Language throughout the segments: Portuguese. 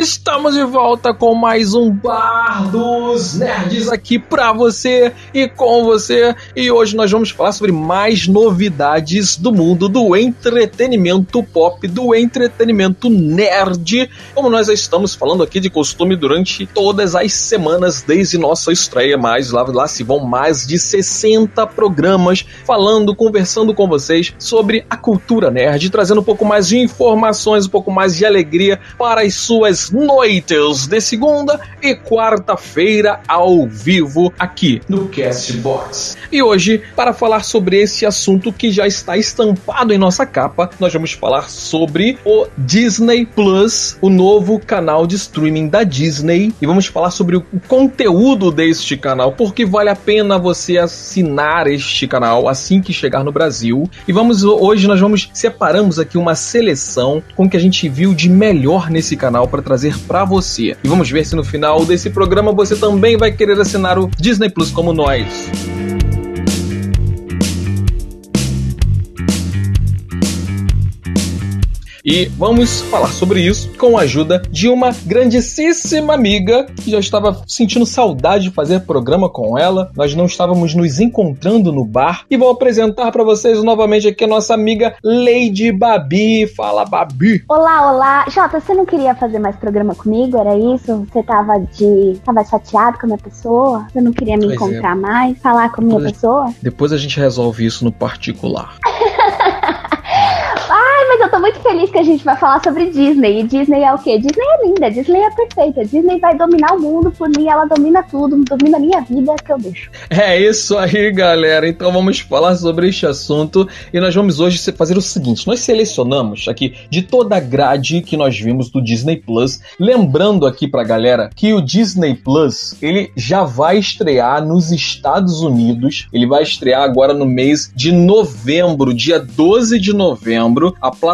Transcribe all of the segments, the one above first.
Estamos de volta com mais um Bar dos Nerds aqui pra você e com você. E hoje nós vamos falar sobre mais novidades do mundo do entretenimento pop, do entretenimento nerd, como nós estamos falando aqui de costume durante todas as semanas desde nossa estreia. Mas lá, lá se vão mais de 60 programas falando, conversando com vocês sobre a cultura nerd, trazendo um pouco mais de informações, um pouco mais de alegria para as suas noites de segunda e quarta-feira ao vivo aqui no Castbox. E hoje, para falar sobre esse assunto que já está estampado em nossa capa, nós vamos falar sobre o Disney Plus, o novo canal de streaming da Disney, e vamos falar sobre o conteúdo deste canal, porque vale a pena você assinar este canal assim que chegar no Brasil. E vamos hoje nós vamos separamos aqui uma seleção com o que a gente viu de melhor nesse canal para trazer para você. E vamos ver se no final desse programa você também vai querer assinar o Disney Plus como nós. E vamos falar sobre isso com a ajuda de uma grandíssima amiga que já estava sentindo saudade de fazer programa com ela. Nós não estávamos nos encontrando no bar. E vou apresentar para vocês novamente aqui a nossa amiga Lady Babi. Fala, Babi. Olá, olá. Jota, você não queria fazer mais programa comigo? Era isso? Você tava de. tava chateado com a minha pessoa? Você não queria me pois é. encontrar é. mais? Falar com a minha depois, pessoa? Depois a gente resolve isso no particular. eu tô muito feliz que a gente vai falar sobre Disney. E Disney é o quê? Disney é linda, Disney é perfeita. Disney vai dominar o mundo por mim, ela domina tudo, domina a minha vida, que eu deixo. É isso aí, galera. Então vamos falar sobre este assunto e nós vamos hoje fazer o seguinte: nós selecionamos aqui de toda a grade que nós vimos do Disney Plus, lembrando aqui pra galera que o Disney Plus ele já vai estrear nos Estados Unidos. Ele vai estrear agora no mês de novembro, dia 12 de novembro. A plataforma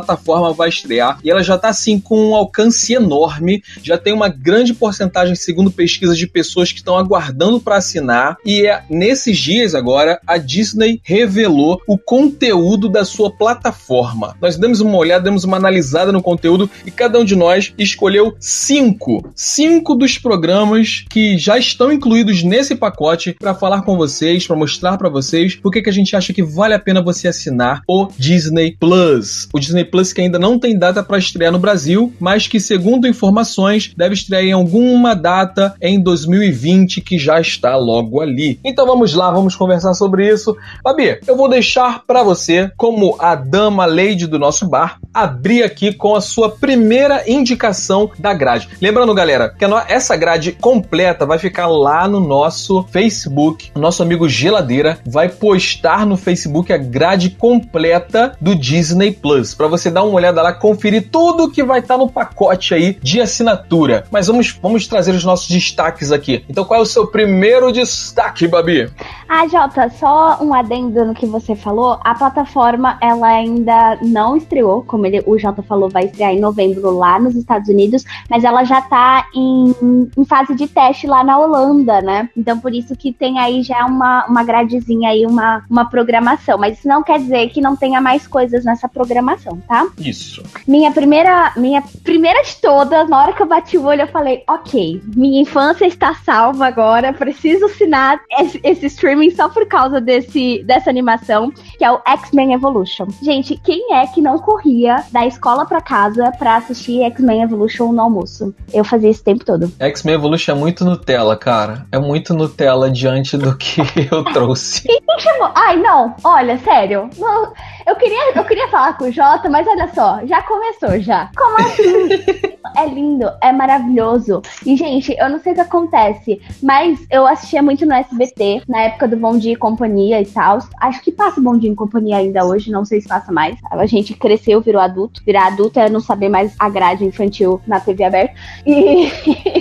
vai estrear e ela já está assim com um alcance enorme, já tem uma grande porcentagem, segundo pesquisas, de pessoas que estão aguardando para assinar. E é nesses dias agora a Disney revelou o conteúdo da sua plataforma. Nós demos uma olhada, demos uma analisada no conteúdo e cada um de nós escolheu cinco, cinco dos programas que já estão incluídos nesse pacote para falar com vocês, para mostrar para vocês por que a gente acha que vale a pena você assinar o Disney Plus. O Disney Plus que ainda não tem data para estrear no Brasil, mas que, segundo informações, deve estrear em alguma data em 2020 que já está logo ali. Então vamos lá, vamos conversar sobre isso. Babi, eu vou deixar para você, como a dama lady do nosso bar, abrir aqui com a sua primeira indicação da grade. Lembrando, galera, que essa grade completa vai ficar lá no nosso Facebook. Nosso amigo Geladeira vai postar no Facebook a grade completa do Disney Plus para você dar uma olhada lá, conferir tudo que vai estar tá no pacote aí de assinatura. Mas vamos, vamos trazer os nossos destaques aqui. Então, qual é o seu primeiro destaque, Babi? Ah, Jota, só um adendo no que você falou. A plataforma, ela ainda não estreou, como ele, o Jota falou, vai estrear em novembro lá nos Estados Unidos, mas ela já tá em, em fase de teste lá na Holanda, né? Então, por isso que tem aí já uma, uma gradezinha aí, uma, uma programação. Mas isso não quer dizer que não tenha mais coisas nessa programação tá? Isso. Minha primeira, minha primeira de todas, na hora que eu bati o olho, eu falei, ok, minha infância está salva agora, preciso assinar esse, esse streaming só por causa desse, dessa animação, que é o X-Men Evolution. Gente, quem é que não corria da escola para casa para assistir X-Men Evolution no almoço? Eu fazia isso o tempo todo. X-Men Evolution é muito Nutella, cara. É muito Nutella diante do que eu trouxe. Quem chamou? Ai, não. Olha, sério. Não, eu queria, eu queria falar com o Jota, mas olha só, já começou já. Como assim? é lindo, é maravilhoso. E, gente, eu não sei o que acontece, mas eu assistia muito no SBT, na época do Bom Dia e Companhia e tal. Acho que passa Bom Dia e Companhia ainda hoje, não sei se passa mais. A gente cresceu, virou adulto. Virar adulto é não saber mais a grade infantil na TV aberta. E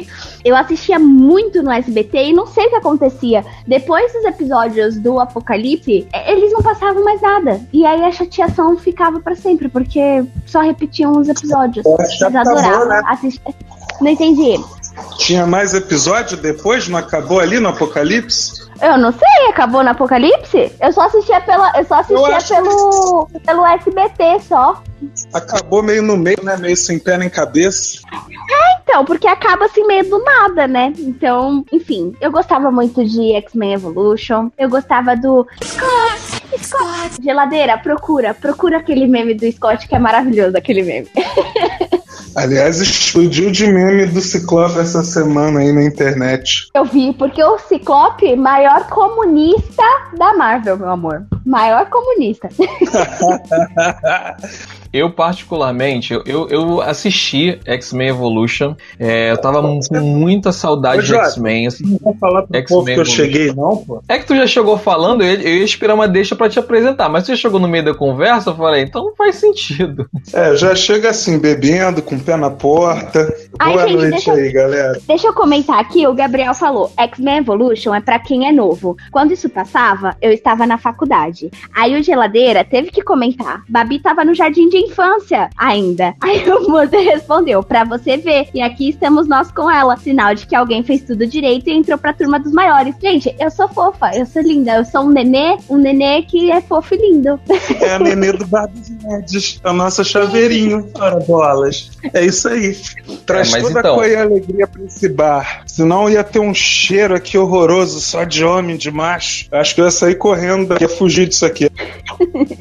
eu assistia muito no SBT e não sei o que acontecia. Depois dos episódios do Apocalipse, eles não passavam mais nada. E aí a chateação ficava para sempre, porque só repetiam os episódios. Eles adoravam né? assistir. Não entendi. Tinha mais episódio depois? Não acabou ali no Apocalipse? Eu não sei, acabou no Apocalipse? Eu só assistia pela, eu só assistia pelo, que... pelo SBT só. Acabou meio no meio, né? Meio sem pé nem cabeça. É, então, porque acaba assim meio do nada, né? Então, enfim, eu gostava muito de X-Men Evolution. Eu gostava do Scott, Scott. Geladeira, procura, procura aquele meme do Scott que é maravilhoso, aquele meme. Aliás, explodiu de meme do Ciclope essa semana aí na internet. Eu vi, porque o Ciclope, maior comunista da Marvel, meu amor. Maior comunista. Eu, particularmente, eu, eu assisti X-Men Evolution. É, eu tava com muita saudade Ô, de X-Men. Assim, não vou falar pro povo que eu cheguei, não, pô. É que tu já chegou falando, eu, eu ia esperar uma deixa pra te apresentar. Mas tu já chegou no meio da conversa, eu falei, então não faz sentido. É, já chega assim, bebendo, com o pé na porta. Ai, Boa gente, noite aí, eu, galera. Deixa eu comentar aqui, o Gabriel falou, X-Men Evolution é pra quem é novo. Quando isso passava, eu estava na faculdade. Aí o Geladeira teve que comentar. Babi tava no jardim de infância ainda. Aí o Muda respondeu, pra você ver. E aqui estamos nós com ela. Sinal de que alguém fez tudo direito e entrou pra turma dos maiores. Gente, eu sou fofa, eu sou linda. Eu sou um nenê, um nenê que é fofo e lindo. É a nenê do Bar dos Nerds. A nossa chaveirinho. Ora, bolas. É isso aí. Traz é, toda então... a cor e a alegria pra esse bar. Senão ia ter um cheiro aqui horroroso, só de homem, de macho. Acho que eu ia sair correndo, ia fugir disso aqui.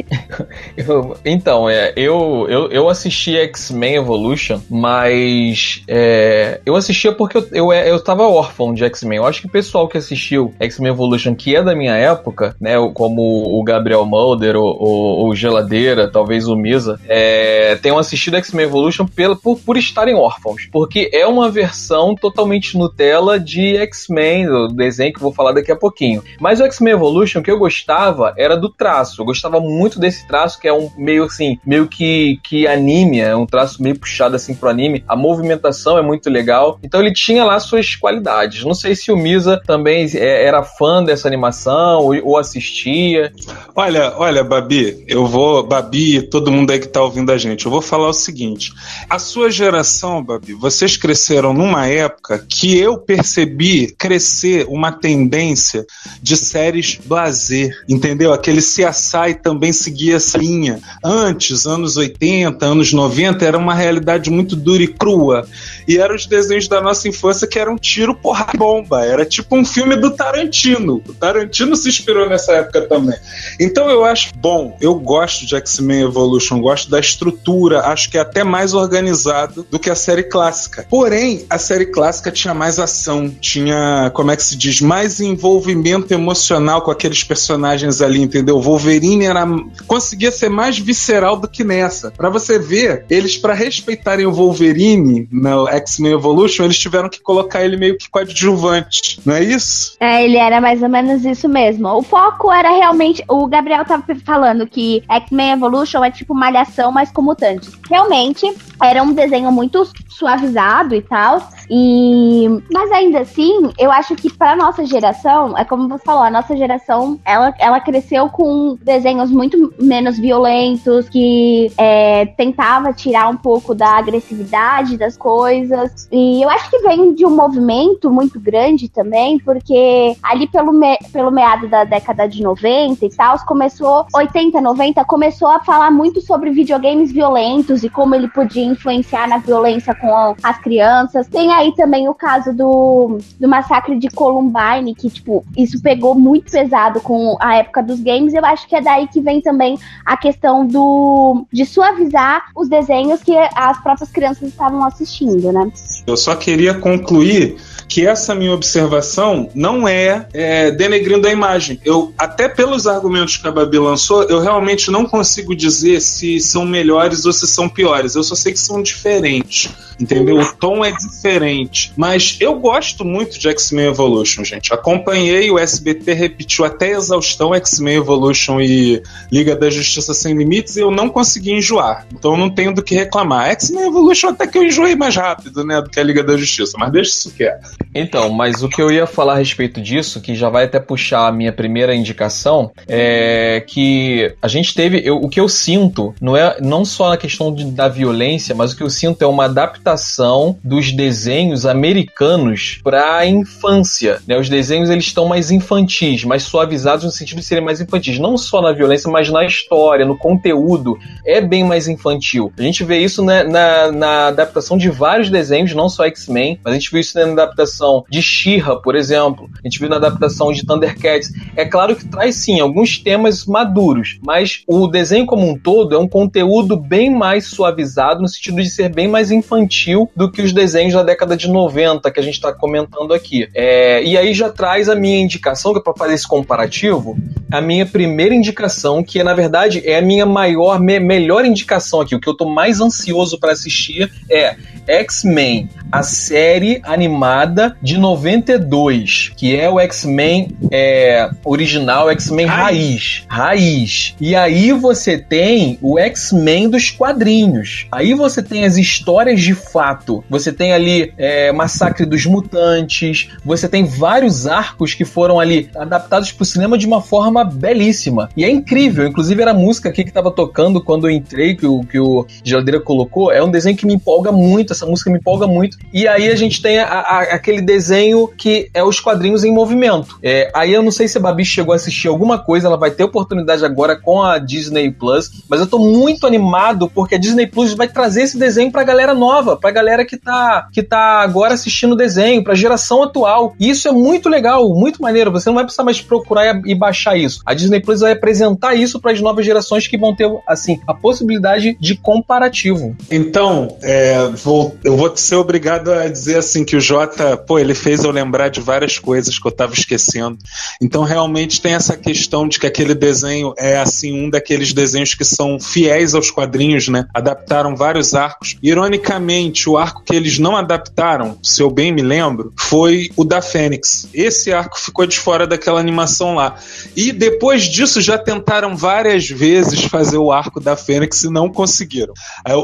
então, é, eu eu, eu, eu assisti X-Men Evolution, mas é, eu assistia porque eu, eu, eu tava órfão de X-Men. Eu acho que o pessoal que assistiu X-Men Evolution, que é da minha época, né, como o Gabriel Mulder, o, o, o Geladeira, talvez o Misa, é, tenham assistido X-Men Evolution pela, por, por estarem órfãos. Porque é uma versão totalmente Nutella de X-Men, do desenho que eu vou falar daqui a pouquinho. Mas o X-Men Evolution, que eu gostava era do traço. Eu gostava muito desse traço, que é um meio assim, meio que que, anime, é um traço meio puxado assim pro anime. A movimentação é muito legal. Então ele tinha lá suas qualidades. Não sei se o Misa também é, era fã dessa animação ou, ou assistia. Olha, olha, Babi, eu vou. Babi, todo mundo aí que tá ouvindo a gente, eu vou falar o seguinte. A sua geração, Babi, vocês cresceram numa época que eu percebi crescer uma tendência de séries blazer, entendeu? Aquele CSI também seguia essa linha. Antes, anos 80, anos 90, era uma realidade muito dura e crua. E eram os desenhos da nossa infância que eram tiro, porra, bomba. Era tipo um filme do Tarantino. O Tarantino se inspirou nessa época também. Então eu acho bom, eu gosto de X-Men Evolution, gosto da estrutura, acho que é até mais organizado do que a série clássica. Porém, a série clássica tinha mais ação, tinha, como é que se diz, mais envolvimento emocional com aqueles personagens ali, entendeu? Wolverine era conseguia ser mais visceral do que nessa essa. Para você ver, eles para respeitarem o Wolverine no X-Men Evolution, eles tiveram que colocar ele meio que coadjuvante, não é isso? É, ele era mais ou menos isso mesmo. O foco era realmente, o Gabriel tava falando que X-Men Evolution é tipo malhação, mas com mutantes. Realmente, era um desenho muito suavizado e tal. E mas ainda assim, eu acho que para nossa geração, é como você falou, a nossa geração, ela, ela cresceu com desenhos muito menos violentos, que é, tentava tirar um pouco da agressividade das coisas. E eu acho que vem de um movimento muito grande também, porque ali pelo, me, pelo meado da década de 90 e tal, começou 80, 90, começou a falar muito sobre videogames violentos e como ele podia influenciar na violência com as crianças. Tem aí também o caso do, do massacre de Columbine, que, tipo, isso pegou muito pesado com a época dos games. Eu acho que é daí que vem também a questão do de suavizar os desenhos que as próprias crianças estavam assistindo, né? Eu só queria concluir que essa minha observação não é, é denegrindo a imagem. Eu, até pelos argumentos que a Babi lançou, eu realmente não consigo dizer se são melhores ou se são piores. Eu só sei que são diferentes. Entendeu? O tom é diferente. Mas eu gosto muito de X-Men Evolution, gente. Acompanhei, o SBT repetiu até exaustão X-Men Evolution e Liga da Justiça Sem Limites e eu não consegui enjoar. Então não tenho do que reclamar. X-Men Evolution até que eu enjoei mais rápido, né, do que a Liga da Justiça. Mas deixa isso quieto. Então, mas o que eu ia falar a respeito disso, que já vai até puxar a minha primeira indicação, é que a gente teve. Eu, o que eu sinto não é não só a questão de, da violência, mas o que eu sinto é uma adaptação adaptação dos desenhos americanos para a infância. Né? Os desenhos eles estão mais infantis, mais suavizados no sentido de serem mais infantis, não só na violência, mas na história, no conteúdo. É bem mais infantil. A gente vê isso né, na, na adaptação de vários desenhos, não só X-Men, mas a gente viu isso na adaptação de She-Ra, por exemplo. A gente viu na adaptação de Thundercats. É claro que traz sim alguns temas maduros, mas o desenho como um todo é um conteúdo bem mais suavizado no sentido de ser bem mais infantil do que os desenhos da década de 90 que a gente está comentando aqui. É, e aí já traz a minha indicação, que é para fazer esse comparativo, a minha primeira indicação, que é, na verdade é a minha maior, me, melhor indicação aqui, o que eu estou mais ansioso para assistir é X-Men, a série animada de 92, que é o X-Men é, original, X-Men raiz. Raiz. E aí você tem o X-Men dos quadrinhos. Aí você tem as histórias de fato. Você tem ali é, Massacre dos Mutantes. Você tem vários arcos que foram ali adaptados para o cinema de uma forma belíssima. E é incrível. Inclusive, era a música aqui que estava tocando quando eu entrei, que o, que o Geladeira colocou. É um desenho que me empolga muito. Essa música me empolga muito. E aí a gente tem a, a, aquele desenho que é os quadrinhos em movimento. É, aí eu não sei se a Babi chegou a assistir alguma coisa. Ela vai ter oportunidade agora com a Disney Plus. Mas eu tô muito animado porque a Disney Plus vai trazer esse desenho pra galera nova, pra galera que tá, que tá agora assistindo o desenho, pra geração atual. E isso é muito legal, muito maneiro. Você não vai precisar mais procurar e baixar isso. A Disney Plus vai apresentar isso para as novas gerações que vão ter, assim, a possibilidade de comparativo. Então, é, vou, eu vou ser obrigado a dizer assim que o Jota, pô, ele fez eu lembrar de várias coisas que eu tava esquecendo. Então, realmente tem essa questão de que aquele desenho é assim um daqueles desenhos que são fiéis aos quadrinhos, né? Adaptaram vários arcos. Ironicamente, o arco que eles não adaptaram, se eu bem me lembro, foi o da Fênix. Esse arco ficou de fora daquela animação lá. E depois disso já tentaram várias vezes fazer o arco da Fênix e não conseguiram.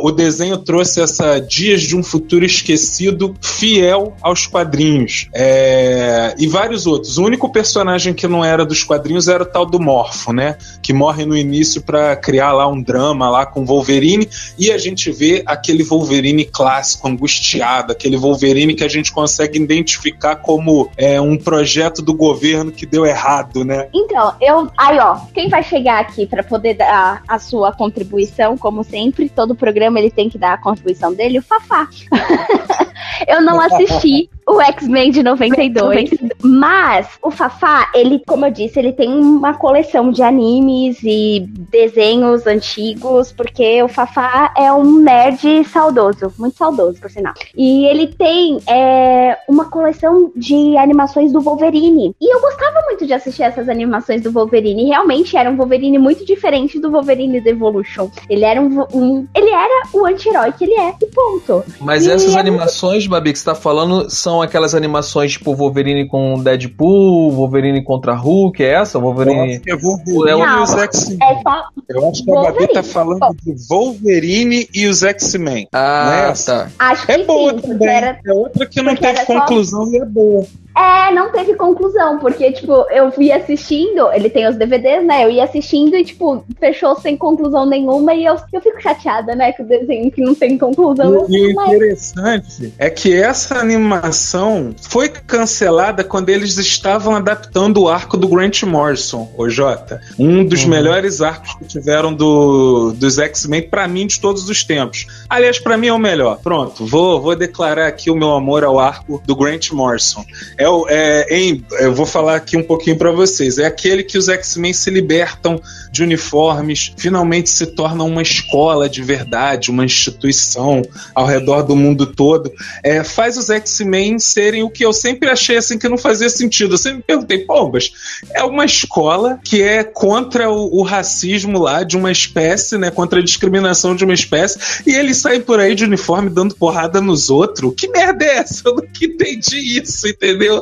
O desenho trouxe essa Dias de um Futuro Esquecido fiel aos quadrinhos. É... E vários outros. O único personagem que não era dos quadrinhos era o tal do Morfo, né? Que morre no início para criar lá um drama lá com Wolverine e a gente vê aquele Wolverine clássico, angustiado, aquele Wolverine que a gente consegue identificar como é, um projeto do governo que deu errado, né? Então, eu. Aí, ó, quem vai chegar aqui para poder dar a sua contribuição, como sempre, todo programa ele tem que dar a contribuição dele, o Fafá. eu não assisti o X-Men de 92, mas o Fafá, ele, como eu disse, ele tem uma coleção de animes e desenhos antigos, porque o Fafá é um nerd saudoso, muito saudoso, por sinal. E ele tem é, uma coleção de animações do Wolverine. E eu gostava muito de assistir essas animações do Wolverine. Realmente era um Wolverine muito diferente do Wolverine The Evolution. Ele era um, um ele era o anti-herói que ele é, e ponto. Mas e essas é animações, Babi, que você tá falando, são aquelas animações tipo Wolverine com Deadpool, Wolverine contra Hulk, é essa? Wolverine. É Wolverine Não, e os X-Men. É só Eu acho que a Babi Wolverine. tá falando de Wolverine e os X-Men. É Ah, essa? tá. Acho É que boa sim, também. era É outra que não porque teve era só- conclusão e é boa. É, não teve conclusão, porque, tipo, eu fui assistindo, ele tem os DVDs, né? Eu ia assistindo e, tipo, fechou sem conclusão nenhuma e eu, eu fico chateada, né? Que o desenho que não tem conclusão. E, e o mas... interessante é que essa animação foi cancelada quando eles estavam adaptando o arco do Grant Morrison, o Jota. Um dos Uhum. melhores arcos que tiveram do, dos X-Men, pra mim, de todos os tempos. Aliás, pra mim é o melhor. Pronto, vou, vou declarar aqui o meu amor ao arco do Grant Morrison. É, o- é, em- eu vou falar aqui um pouquinho pra vocês. É aquele que os X-Men se libertam de uniformes, finalmente se tornam uma escola de verdade, uma instituição ao redor do mundo todo. É, faz os X-Men serem o que eu sempre achei assim que não fazia sentido. Eu sempre me perguntei, pô, mas é uma escola que é contra o, o racismo lá de uma espécie, né? Contra a discriminação de uma espécie, e eles saem por aí de uniforme dando porrada nos outros. Que merda é essa? Eu nunca entendi isso, entendeu?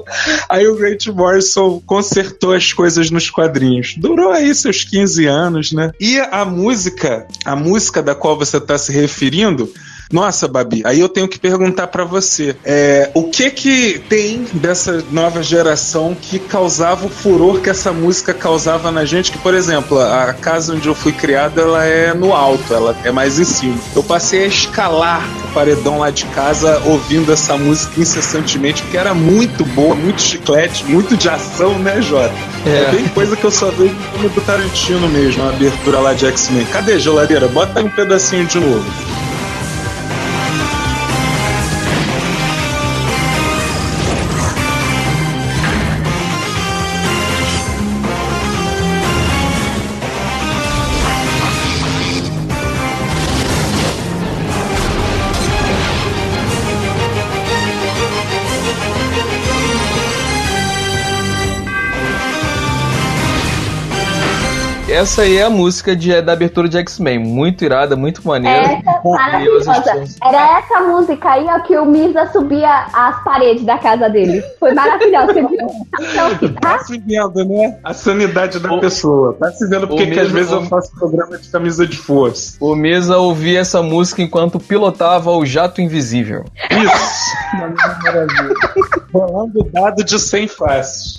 Aí o Grant Morrison consertou as coisas nos quadrinhos. Durou aí seus 15 anos, né? E a música, a música da qual você está se referindo, Nossa, Babi, aí eu tenho que perguntar para você, é, o que que tem dessa nova geração que causava o furor que essa música causava na gente? Que, por exemplo, a casa onde eu fui criado, ela é no alto, ela é mais em cima. Eu passei a escalar o paredão lá de casa ouvindo essa música incessantemente, porque era muito boa, muito chiclete, muito de ação, né, Jota? É. é bem coisa que eu só vejo no do Tarantino mesmo, a abertura lá de X-Men. Cadê, geladeira? Bota um pedacinho de novo. Essa aí é a música de, da abertura de X-Men. Muito irada, muito maneira. Essa maravilhosa. Era essa música aí ó, que o Misa subia as paredes da casa dele. Foi viu? Então, tá se vendo, né? A sanidade da o, pessoa. Tá se vendo porque que às vezes eu faço programa de camisa de força. O Misa ouvia essa música enquanto pilotava o jato invisível. Isso! Maravilha. Rolando dado de 100 faces.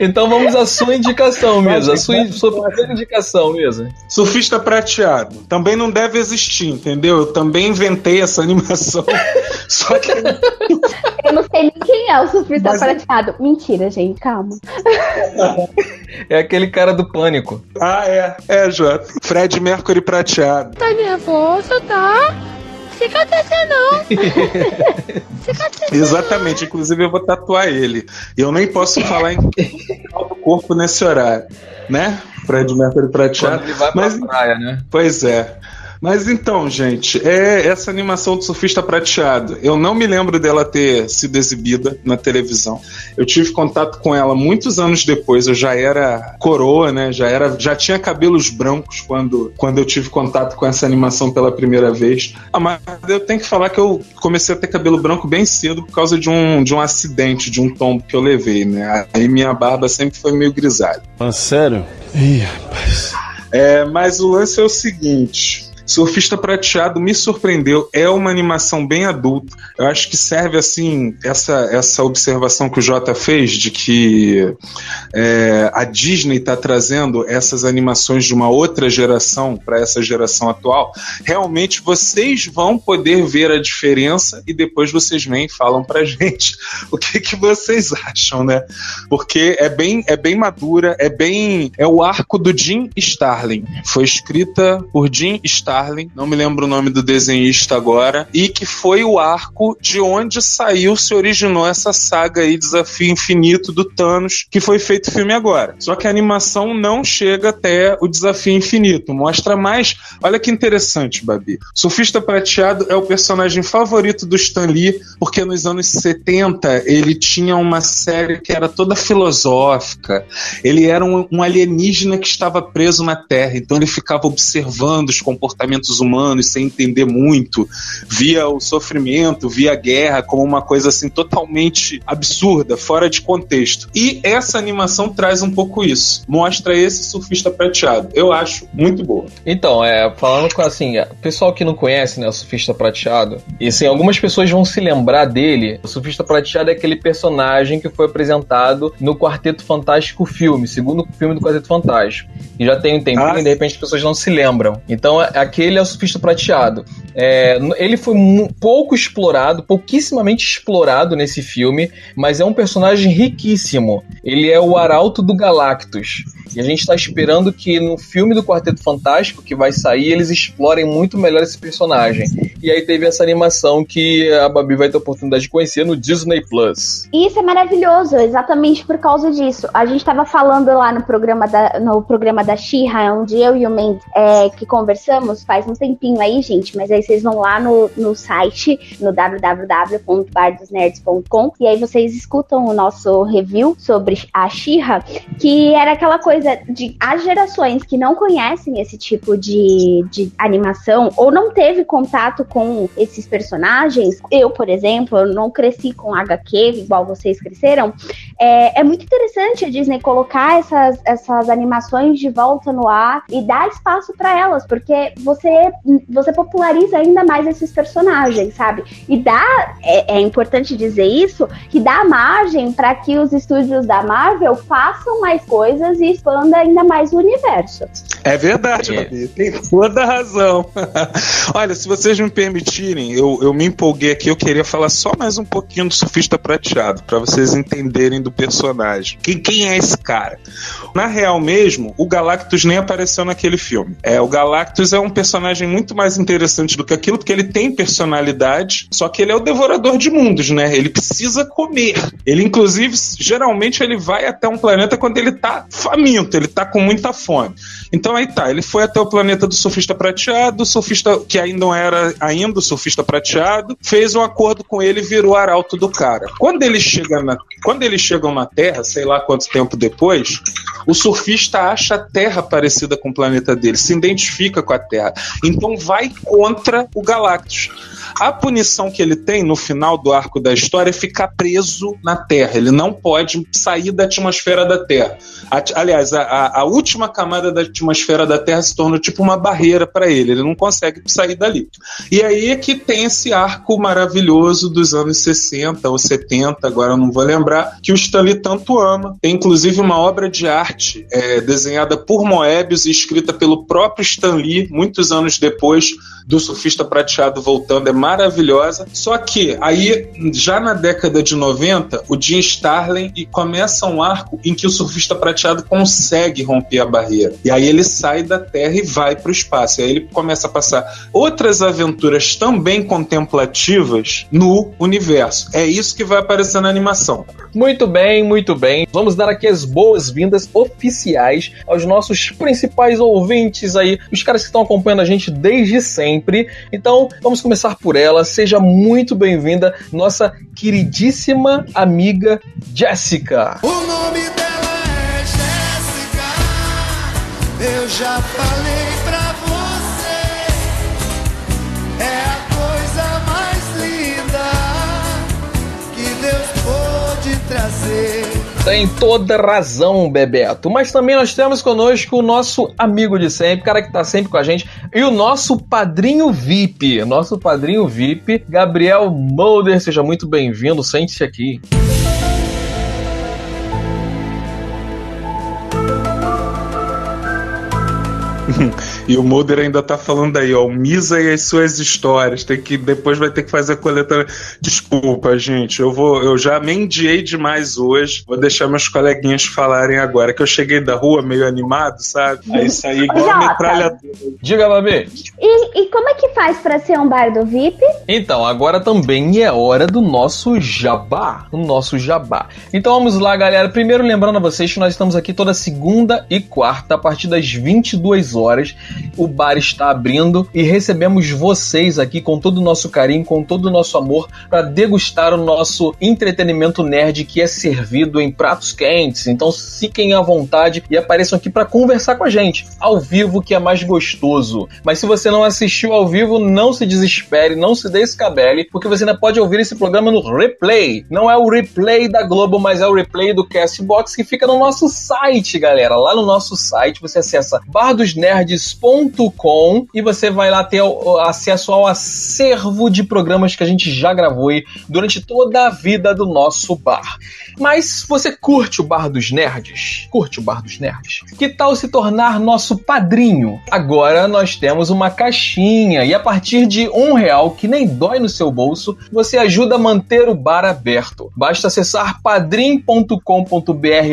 então vamos à sua indicação, Misa sua, sua primeira indicação, mesmo. Surfista prateado. Também não deve existir, entendeu? Eu também inventei essa animação. só que. Eu não sei nem quem é o surfista Mas... prateado. Mentira, gente, calma. É aquele cara do pânico. Ah, é. É, Jota. Fred Mercury prateado. Tá nervoso, tá? Fica até não. Exatamente, inclusive eu vou tatuar ele. E eu nem posso falar em do corpo nesse horário né? Fred Mercury prateado. Quando ele vai pra Mas, praia, né? Pois é. Mas então, gente, é essa animação do surfista prateado. Eu não me lembro dela ter sido exibida na televisão. Eu tive contato com ela muitos anos depois. Eu já era coroa, né? Já era, já tinha cabelos brancos quando, quando eu tive contato com essa animação pela primeira vez. Ah, mas eu tenho que falar que eu comecei a ter cabelo branco bem cedo por causa de um, de um acidente, de um tombo que eu levei, né? Aí minha barba sempre foi meio grisalha. Ah, sério? Ih, rapaz. É, mas o lance é o seguinte: Surfista Prateado me surpreendeu. É uma animação bem adulta. Eu acho que serve assim essa, essa observação que o Jota fez de que é, a Disney está trazendo essas animações de uma outra geração para essa geração atual. Realmente vocês vão poder ver a diferença e depois vocês vêm e falam para gente o que, que vocês acham, né? Porque é bem é bem madura, é bem é o arco do Jim Starlin. Foi escrita por Jim Starlin Não me lembro o nome do desenhista agora, e que foi o arco de onde saiu, se originou essa saga aí, Desafio Infinito do Thanos, que foi feito filme agora. Só que a animação não chega até o Desafio Infinito, mostra mais. Olha que interessante, Babi. Surfista Prateado é o personagem favorito do Stan Lee, porque nos anos 70 ele tinha uma série que era toda filosófica. Ele era um, um alienígena que estava preso na Terra, então ele ficava observando os comportamentos comportamentos humanos sem entender muito, via o sofrimento, via a guerra como uma coisa assim totalmente absurda, fora de contexto. E essa animação traz um pouco isso, mostra esse surfista prateado. Eu acho muito boa. Então, é, falando com assim, pessoal que não conhece, né, o surfista prateado, e assim, algumas pessoas vão se lembrar dele. O surfista prateado é aquele personagem que foi apresentado no Quarteto Fantástico filme, segundo filme do Quarteto Fantástico. E já tem um tempinho ah, e de repente as pessoas não se lembram. Então, é aquele é o surfista prateado. É, ele foi pouco explorado, pouquíssimamente explorado nesse filme, mas é um personagem riquíssimo. Ele é o arauto do Galactus. E a gente está esperando que no filme do Quarteto Fantástico, que vai sair, eles explorem muito melhor esse personagem. E aí teve essa animação que a Babi vai ter a oportunidade de conhecer no Disney Plus. Isso é maravilhoso, exatamente por causa disso. A gente estava falando lá no programa da, no programa da Xirra, onde eu e o Mendes é, que conversamos faz um tempinho aí, gente, mas aí vocês vão lá no, no site, no www.bardosnerds.com, e aí vocês escutam o nosso review sobre a Xirra, que era aquela coisa de as gerações que não conhecem esse tipo de, de animação ou não teve contato com esses personagens, eu, por exemplo, eu não cresci com HQ igual vocês cresceram, é, é muito interessante a Disney colocar essas, essas animações de volta no ar e dar espaço para elas, porque você, você populariza ainda mais esses personagens, sabe? E dá, é, é importante dizer isso, que dá margem para que os estúdios da Marvel façam mais coisas e expanda ainda mais o universo. É verdade, é. tem toda a razão. Olha, se vocês me permitirem, eu, eu me empolguei aqui, eu queria falar só mais um pouquinho do Surfista Prateado, para vocês entenderem do personagem. Quem, quem é esse cara? Na real mesmo, o Galactus nem apareceu naquele filme. É, o Galactus é um personagem muito mais interessante do que aquilo, porque ele tem personalidade, só que ele é o devorador de mundos, né? Ele precisa comer. Ele, inclusive, geralmente ele vai até um planeta quando ele tá faminto, ele tá com muita fome. Então aí tá, ele foi até o planeta do surfista prateado, o surfista que ainda não era ainda o surfista prateado, fez um acordo com ele e virou arauto do cara. Quando ele chega na, quando eles chegam na Terra, sei lá quanto tempo depois, o surfista acha a Terra parecida com o planeta dele, se identifica com a Terra. Então vai contra o Galactus. A punição que ele tem no final do arco da história é ficar preso na Terra. Ele não pode sair da atmosfera da Terra. aliás, a, a, última camada da atmosfera da Terra se torna tipo uma barreira para ele. Ele não consegue sair dali. E aí é que tem esse arco maravilhoso dos anos 60 ou 70, agora não vou lembrar, que o Stanley tanto ama. Tem inclusive uma obra de arte é, desenhada por Moebius e escrita pelo próprio Stanley muitos anos depois do surfista prateado voltando é maravilhosa. Só que aí, já na década de 90, o Jim e começa um arco em que o surfista prateado consegue romper a barreira. E aí ele sai da Terra e vai para o espaço. E aí ele começa a passar outras aventuras também contemplativas no universo. É isso que vai aparecer na animação. Muito bem, muito bem. Vamos dar aqui as boas-vindas oficiais aos nossos principais ouvintes aí, os caras que estão acompanhando a gente desde sempre sempre. Então, vamos começar por ela. Seja muito bem-vinda, nossa queridíssima amiga Jéssica. O nome dela é Jéssica. Eu já falei Tem toda razão, Bebeto. Mas também nós temos conosco o nosso amigo de sempre, cara que tá sempre com a gente, e o nosso padrinho VIP. Nosso padrinho VIP, Gabriel Mulder. Seja muito bem-vindo, sente-se aqui. e o Mulder ainda tá falando aí, ó, o Misa e as suas histórias. Tem que depois vai ter que fazer a coleta. Desculpa, gente. Eu vou, eu já mendiei demais hoje. Vou deixar meus coleguinhas falarem agora que eu cheguei da rua meio animado, sabe? Aí saí igual a metralhadora. Diga, Babi. E, e como é que faz para ser um bar do VIP? Então, agora também é hora do nosso jabá, o nosso jabá. Então vamos lá, galera. Primeiro lembrando a vocês que nós estamos aqui toda segunda e quarta a partir das 22 horas o bar está abrindo e recebemos vocês aqui com todo o nosso carinho, com todo o nosso amor, para degustar o nosso entretenimento nerd que é servido em pratos quentes. Então fiquem à vontade e apareçam aqui para conversar com a gente, ao vivo, que é mais gostoso. Mas se você não assistiu ao vivo, não se desespere, não se descabele, porque você ainda pode ouvir esse programa no replay. Não é o replay da Globo, mas é o replay do Castbox que fica no nosso site, galera. Lá no nosso site você acessa bardosnerds.com com e você vai lá ter acesso ao acervo de programas que a gente já gravou durante toda a vida do nosso bar. Mas você curte o Bar dos Nerds? Curte o Bar dos Nerds? Que tal se tornar nosso padrinho? Agora nós temos uma caixinha e a partir de um real, que nem dói no seu bolso, você ajuda a manter o bar aberto. Basta acessar padrim.com.br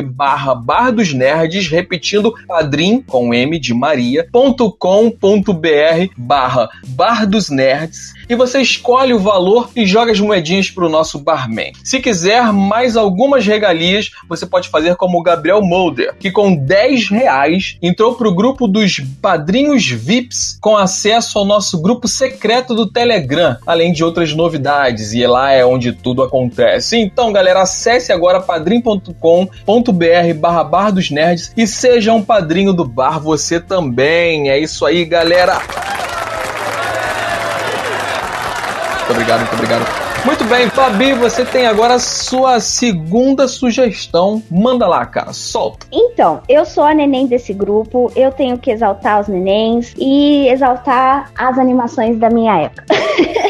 barra Bar dos Nerds, repetindo padrim com M de Maria.com combr barra Bar dos Nerds e você escolhe o valor e joga as moedinhas para o nosso barman. Se quiser mais algumas regalias, você pode fazer como o Gabriel Mulder, que com 10 reais entrou para o grupo dos padrinhos VIPs com acesso ao nosso grupo secreto do Telegram, além de outras novidades, e lá é onde tudo acontece. Então, galera, acesse agora padrim.com.br barra Bar dos Nerds e seja um padrinho do bar você também. É isso aí, galera. Muito obrigado, muito obrigado. Muito bem, Fabi, você tem agora a sua segunda sugestão. Manda lá, cara, solta. Então, eu sou a neném desse grupo, eu tenho que exaltar os nenéns e exaltar as animações da minha época.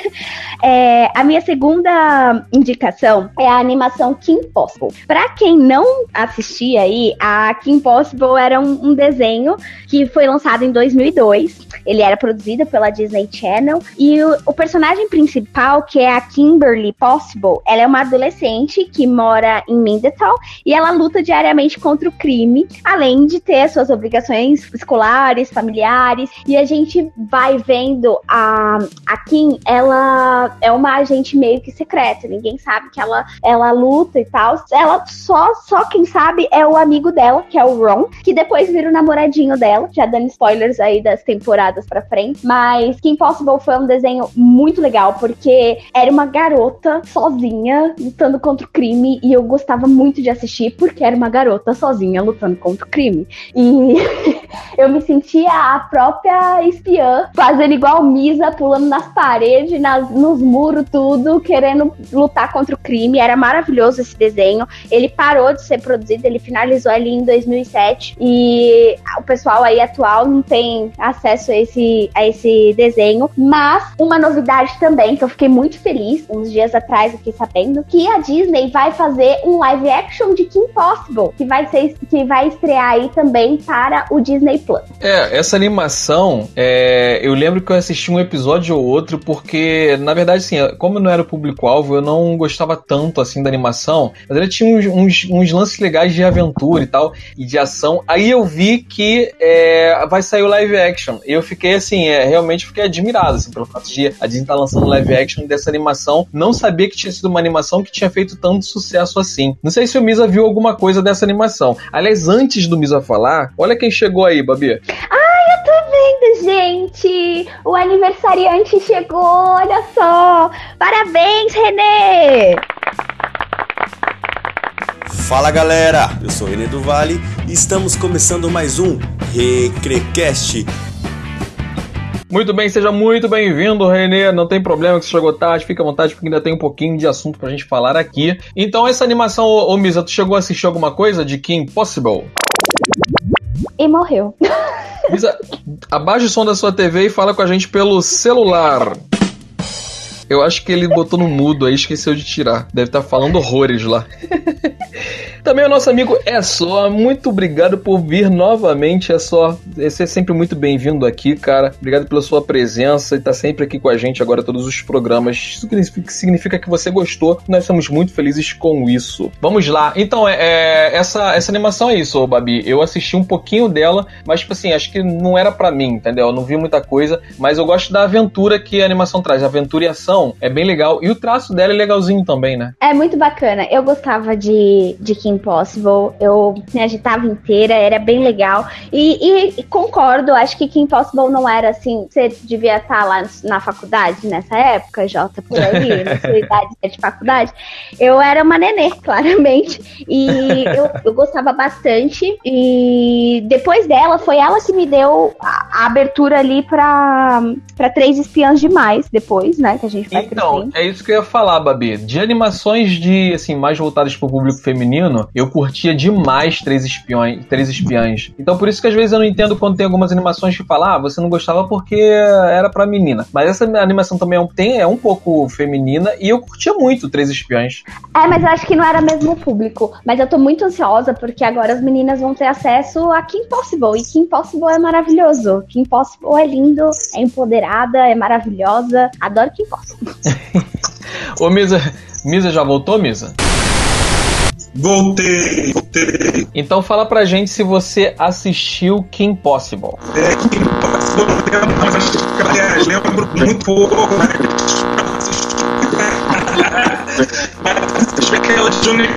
É, a minha segunda indicação é a animação Kim Possible. Pra quem não assistia aí, a Kim Possible era um, um desenho que foi lançado em 2002. Ele era produzido pela Disney Channel e o, o personagem principal, que é a Kimberly Possible, ela é uma adolescente que mora em Mindetal e ela luta diariamente contra o crime, além de ter suas obrigações escolares, familiares. E a gente vai vendo a, a Kim, ela é uma agente meio que secreta, ninguém sabe que ela, ela luta e tal. Ela só, só quem sabe é o amigo dela, que é o Ron, que depois vira o namoradinho dela, já dando spoilers aí das temporadas pra frente. Mas Kim Possible foi um desenho muito legal, porque era uma garota sozinha lutando contra o crime, e eu gostava muito de assistir, porque era uma garota sozinha lutando contra o crime. E eu me sentia a própria espiã, fazendo igual Misa, pulando nas paredes, nas, nos muros, tudo, querendo lutar contra o crime. Era maravilhoso esse desenho. Ele parou de ser produzido, ele finalizou ali em 2007 e o pessoal aí atual não tem acesso a esse, a esse desenho. Mas uma novidade também, que eu fiquei muito feliz uns dias atrás, aqui sabendo, que a Disney vai fazer um live action de Kim Possible, que vai ser que vai estrear aí também para o Disney Plus. É, essa animação, é, eu lembro que eu assisti um episódio ou outro, porque, na verdade, assim, como eu não era o público-alvo, eu não gostava tanto, assim, da animação, mas ele tinha uns, uns, uns lances legais de aventura e tal, e de ação. Aí eu vi que é, vai sair o live action, e eu fiquei, assim, é, realmente fiquei admirado, assim, pelo fato de a Disney estar tá lançando live action dessa animação. Não sabia que tinha sido uma animação que tinha feito tanto sucesso assim. Não sei se o Misa viu alguma coisa dessa animação. Aliás, antes do Misa falar, olha quem chegou aí, Babi. Vendo, gente! O aniversariante chegou, olha só! Parabéns, Renê! Fala galera, eu sou Renê do Vale e estamos começando mais um Recrecast. Muito bem, seja muito bem-vindo, Renê. Não tem problema que você chegou tarde, fica à vontade, porque ainda tem um pouquinho de assunto pra gente falar aqui. Então, essa animação, ô, ô Misa, tu chegou a assistir alguma coisa de Kim Possible? E morreu. Misa, abaixa o som da sua TV e fala com a gente pelo celular. Eu acho que ele botou no mudo aí, esqueceu de tirar. Deve estar falando horrores lá. Também o nosso amigo É Só, muito obrigado por vir novamente, É Só. Você é sempre muito bem-vindo aqui, cara. Obrigado pela sua presença e tá sempre aqui com a gente agora todos os programas. Isso significa que você gostou. Nós estamos muito felizes com isso. Vamos lá. Então, é, é, essa, essa animação é isso, Babi. Eu assisti um pouquinho dela, mas, tipo assim, acho que não era para mim, entendeu? Eu não vi muita coisa, mas eu gosto da aventura que a animação traz. Aventura e ação é bem legal. E o traço dela é legalzinho também, né? É muito bacana. Eu gostava de, de Kim Possible. Eu me agitava inteira, era bem legal. E, e concordo, acho que Kim Possible não era assim. Você devia estar lá na faculdade nessa época, Jota, por aí, na sua idade de faculdade. Eu era uma nenê, claramente. E eu, eu gostava bastante. E depois dela, foi ela que me deu a, a abertura ali pra, pra Três Espiãs Demais, depois, né? Que a gente Então, é isso que eu ia falar, Babi. De animações de, assim, mais voltadas pro público feminino, eu curtia demais Três Espiões, Três Espiãs. Então, por isso que às vezes eu não entendo quando tem algumas animações que falam, ah, você não gostava porque era pra menina. Mas essa animação também é um, tem, é um pouco feminina e eu curtia muito Três Espiões. É, mas eu acho que não era mesmo o público. Mas eu tô muito ansiosa porque agora as meninas vão ter acesso a Kim Possible. E Kim Possible é maravilhoso. Kim Possible é lindo, é empoderada, é maravilhosa. Adoro Kim Possible. Ô, Misa, Misa já voltou, Misa? Voltei, voltei. Então fala pra gente se você assistiu Kim Possible. É um tempo, mas aliás, lembro muito pouco. Mas assisti aquela de Johnny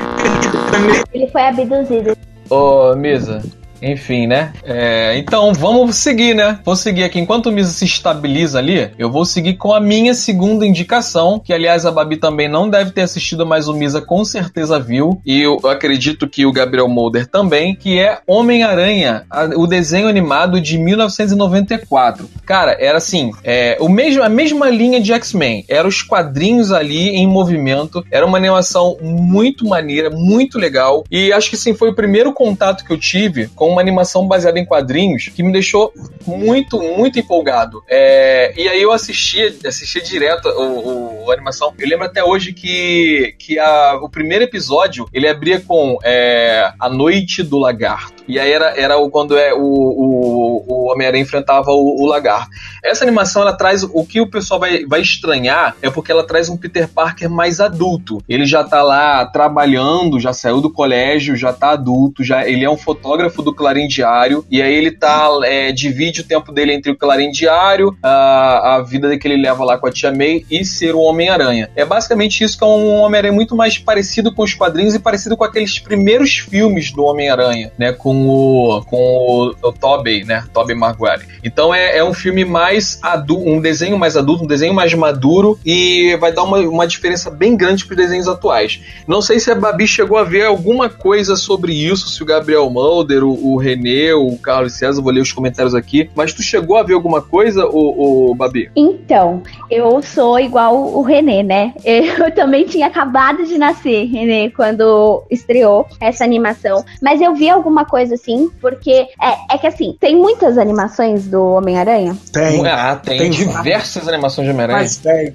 também. Ele foi abduzido. Ô, Misa, Enfim, né? É, então vamos seguir, né? Vou seguir aqui. Enquanto o Misa se estabiliza ali, eu vou seguir com a minha segunda indicação, que aliás a Babi também não deve ter assistido, mas o Misa com certeza viu. E eu acredito que o Gabriel Molder também, que é Homem-Aranha, o desenho animado de 1994. Cara, era assim, é, o mesmo, a mesma linha de X-Men. Eram os quadrinhos ali em movimento. Era uma animação muito maneira, muito legal. E acho que sim, foi o primeiro contato que eu tive com uma animação baseada em quadrinhos que me deixou muito, muito empolgado. É, e aí eu assistia, assistia direto o, o, a animação. Eu lembro até hoje que, que a, o primeiro episódio ele abria com é, A Noite do Lagarto. E aí era, era quando é o, o, o Homem-Aranha enfrentava o, o Lagarto. Essa animação ela traz o que o pessoal vai, vai estranhar é porque ela traz um Peter Parker mais adulto. Ele já tá lá trabalhando, já saiu do colégio, já tá adulto, já ele é um fotógrafo do Clarim Diário e aí ele tá é, divide o tempo dele entre o Clarim Diário, a, a vida que ele leva lá com a Tia May e ser o Homem-Aranha. É basicamente isso que é um Homem-Aranha muito mais parecido com os quadrinhos e parecido com aqueles primeiros filmes do Homem-Aranha, né, com o com o, o né, Tobey Maguire. Então é, é um filme mais adulto, um desenho mais adulto, um desenho mais maduro e vai dar uma, uma diferença bem grande para os desenhos atuais. Não sei se a Babi chegou a ver alguma coisa sobre isso, se o Gabriel Mulder, o, o Renê, o Carlos César, vou ler os comentários aqui, mas tu chegou a ver alguma coisa, o, o Babi? Então, eu sou igual o Renê, né? Eu também tinha acabado de nascer, Renê, quando estreou essa animação, mas eu vi alguma coisa assim, porque é, é que assim, tem muitas animações do Homem-Aranha. Tem. Ah, tem, Tem diversas animações de Homem-Aranha.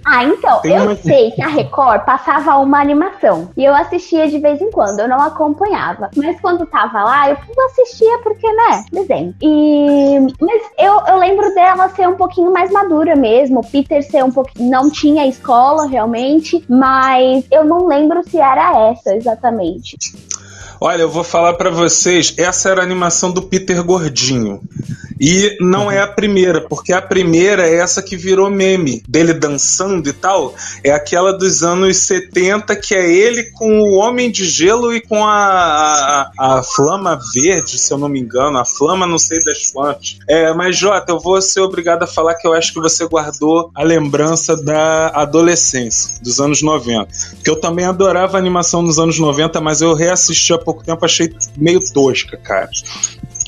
Ah, então, Tem eu uma- sei que a Record passava uma animação. E eu assistia de vez em quando, eu não acompanhava. Mas quando tava lá, eu assistia porque, né, desenho. E. Mas eu, eu lembro dela ser um pouquinho mais madura mesmo. O Peter ser um pouquinho. Não tinha escola realmente, mas eu não lembro se era essa exatamente. Olha, eu vou falar pra vocês, essa era a animação do Peter Gordinho. E não é a primeira, porque a primeira é essa que virou meme, dele dançando e tal. É aquela dos anos 70, que é ele com o Homem de Gelo e com a, a, a Flama Verde, se eu não me engano. A Flama não sei das quantas. É, mas Jota, eu vou ser obrigado a falar que eu acho que você guardou a lembrança da adolescência, dos anos 90. Que eu também adorava a animação nos anos 90, mas eu reassisti há pouco tempo, achei meio tosca, cara.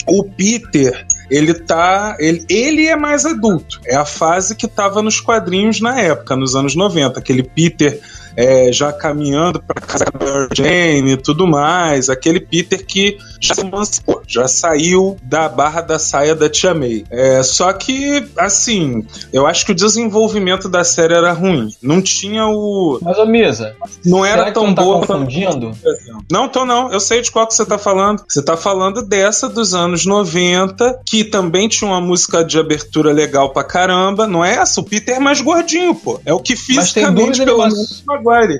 O Peter, ele tá. Ele, ele é mais adulto. É a fase que tava nos quadrinhos na época, nos anos 90. Aquele Peter é, já caminhando pra casa da Mary Jane e tudo mais. Aquele Peter que já se emancipou, já saiu da barra da saia da Tia May. É, só que, assim, eu acho que o desenvolvimento da série era ruim. Não tinha o. Mas, ô Misa, Não era tão não tá boa confundindo? não, tô não. Eu sei de qual que você tá falando. Você tá falando dessa dos anos 90, que também tinha uma música de abertura legal pra caramba. Não é essa? O Peter é mais gordinho, pô. É o que fisicamente, pelo menos,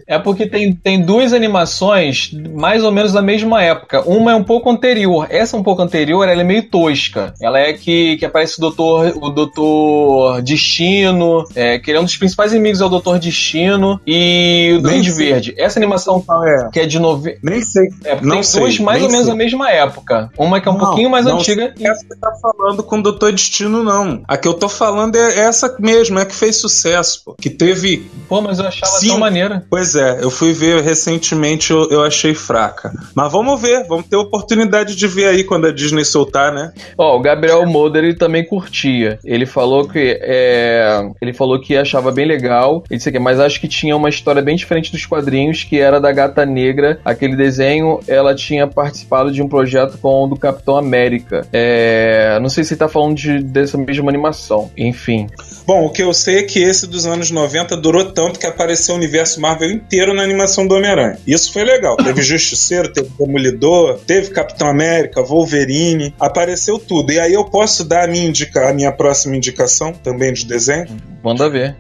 É porque tem, tem duas animações mais ou menos da mesma época. Uma é um pouco anterior. Essa um pouco anterior, ela é meio tosca. Ela é que, que aparece o Doutor, o Doutor Destino, é, que ele é um dos principais inimigos é o Doutor Destino e o Duende sei. Verde. Essa animação Qual é? que é de nove... Nem sei. É, Não tem sei, duas mais nem ou menos sei. da mesma época. Uma que é um Não, pouquinho mais não antiga. sei Essa que tá falando com o Doutor Destino, não. A que eu tô falando é essa mesmo, é que fez sucesso, pô. Que teve Pô, mas eu achava Sim. tão maneira. Pois é, eu fui ver recentemente, eu, eu achei fraca. Mas vamos ver, vamos ter oportunidade de ver aí quando a Disney soltar, né? Ó, o Gabriel Moder ele também curtia. Ele falou que é, ele falou que achava bem legal. Ele disse que mas acho que tinha uma história bem diferente dos quadrinhos, que era da Gata Negra. Aquele desenho, ela tinha participado de um projeto com o do Capitão América. É, não sei se ele tá falando de, dessa mesma animação. Enfim. Bom, o que eu sei é que esse dos anos 90 durou tanto que apareceu o universo Marvel inteiro na animação do Homem-Aranha. Isso foi legal. Teve Justiceiro, teve Demolidor, teve Capitão América, Wolverine, apareceu tudo. E aí eu posso dar a minha, indica, a minha próxima indicação também de desenho. Manda ver.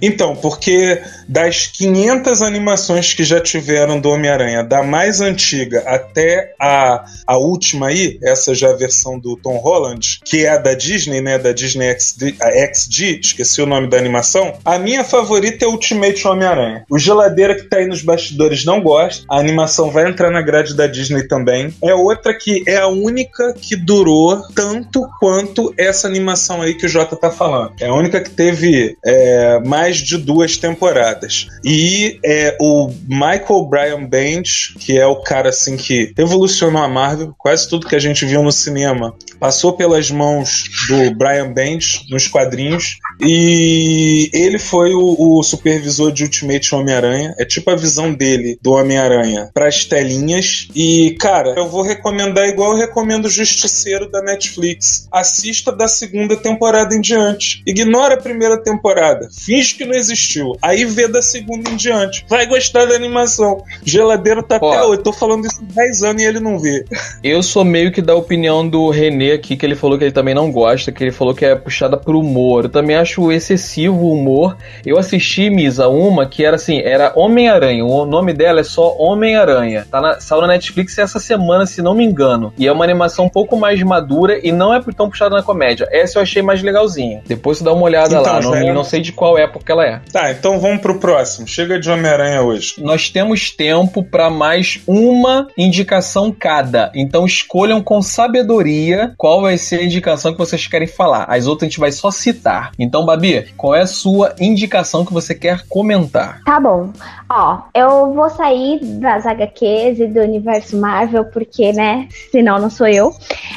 Então, porque das 500 animações que já tiveram do Homem-Aranha, da mais antiga até a, a última aí, essa já é a versão do Tom Holland, que é a da Disney, né, da Disney XD, XD, esqueci o nome da animação, a minha favorita é Ultimate Homem-Aranha. O Geladeira que tá aí nos bastidores não gosta, a animação vai entrar na grade da Disney também. É outra que é a única que durou tanto quanto essa animação aí que o Jota tá falando. É a única que teve é, mais de duas temporadas. E é o Michael Bryan Bendis, que é o cara assim que revolucionou a Marvel, quase tudo que a gente viu no cinema passou pelas mãos do Brian Bendis nos quadrinhos e ele foi o, o supervisor de Ultimate Homem-Aranha. É tipo a visão dele do Homem-Aranha para as telinhas. E, cara, eu vou recomendar igual eu recomendo o Justiceiro da Netflix. Assista da segunda temporada em diante. Ignora a primeira temporada. Finge que não existiu. Aí vê da segunda em diante. Vai gostar da animação. Geladeiro tá Ó. até hoje. Tô falando isso há 10 anos e ele não vê. Eu sou meio que da opinião do René aqui, que ele falou que ele também não gosta, que ele falou que é puxada pro humor. Eu também acho excessivo o humor. Eu assisti, Misa, uma que era assim, era Homem-Aranha. O nome dela é só Homem-Aranha. Tá na, saiu na Netflix essa semana, se não me engano. E é uma animação um pouco mais madura e não é tão puxada na comédia. Essa eu achei mais legalzinha. Depois você dá uma olhada Então, lá. Não, era- não sei de qual época ela é. Tá, então vamos pro próximo. Chega de Homem-Aranha hoje. Nós temos tempo para mais uma indicação cada. Então escolham com sabedoria qual vai ser a indicação que vocês querem falar. As outras a gente vai só citar. Então, Babi, qual é a sua indicação que você quer comentar? Tá bom. Ó, eu vou sair das HQs e do universo Marvel, porque, né? Senão não sou eu.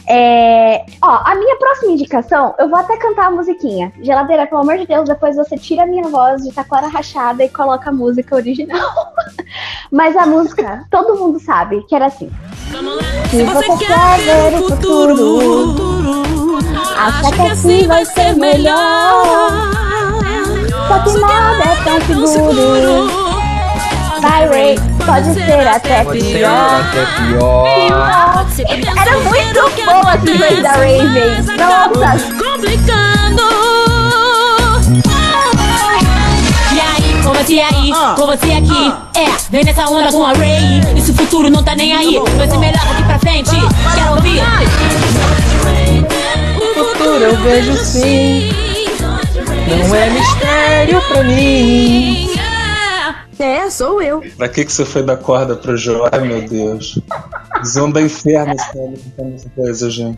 É, Ó, a minha próxima indicação, eu vou até cantar a musiquinha. Geladeira, pelo amor de Deus, depois você tira a minha voz de taquara rachada e coloca a música original. Mas a música, todo mundo sabe que era assim. Se você quer ver o futuro, acha que assim vai ser melhor. Só que nada é tão seguro. Vai, Ray, pode ser até pior. até pior. Era muito boa as visões da Raven. Nossa, complicando. E aí, com você aí, com você aqui. É, vem nessa onda com a Ray. Esse futuro não tá nem aí. Vai ser melhor daqui pra frente. Quero ouvir. O futuro eu vejo sim. Não é mistério pra mim. É, sou eu. Pra que, que você foi dar corda pro Jó? Ai, meu Deus. Visão da inferno cantando essa coisa, gente.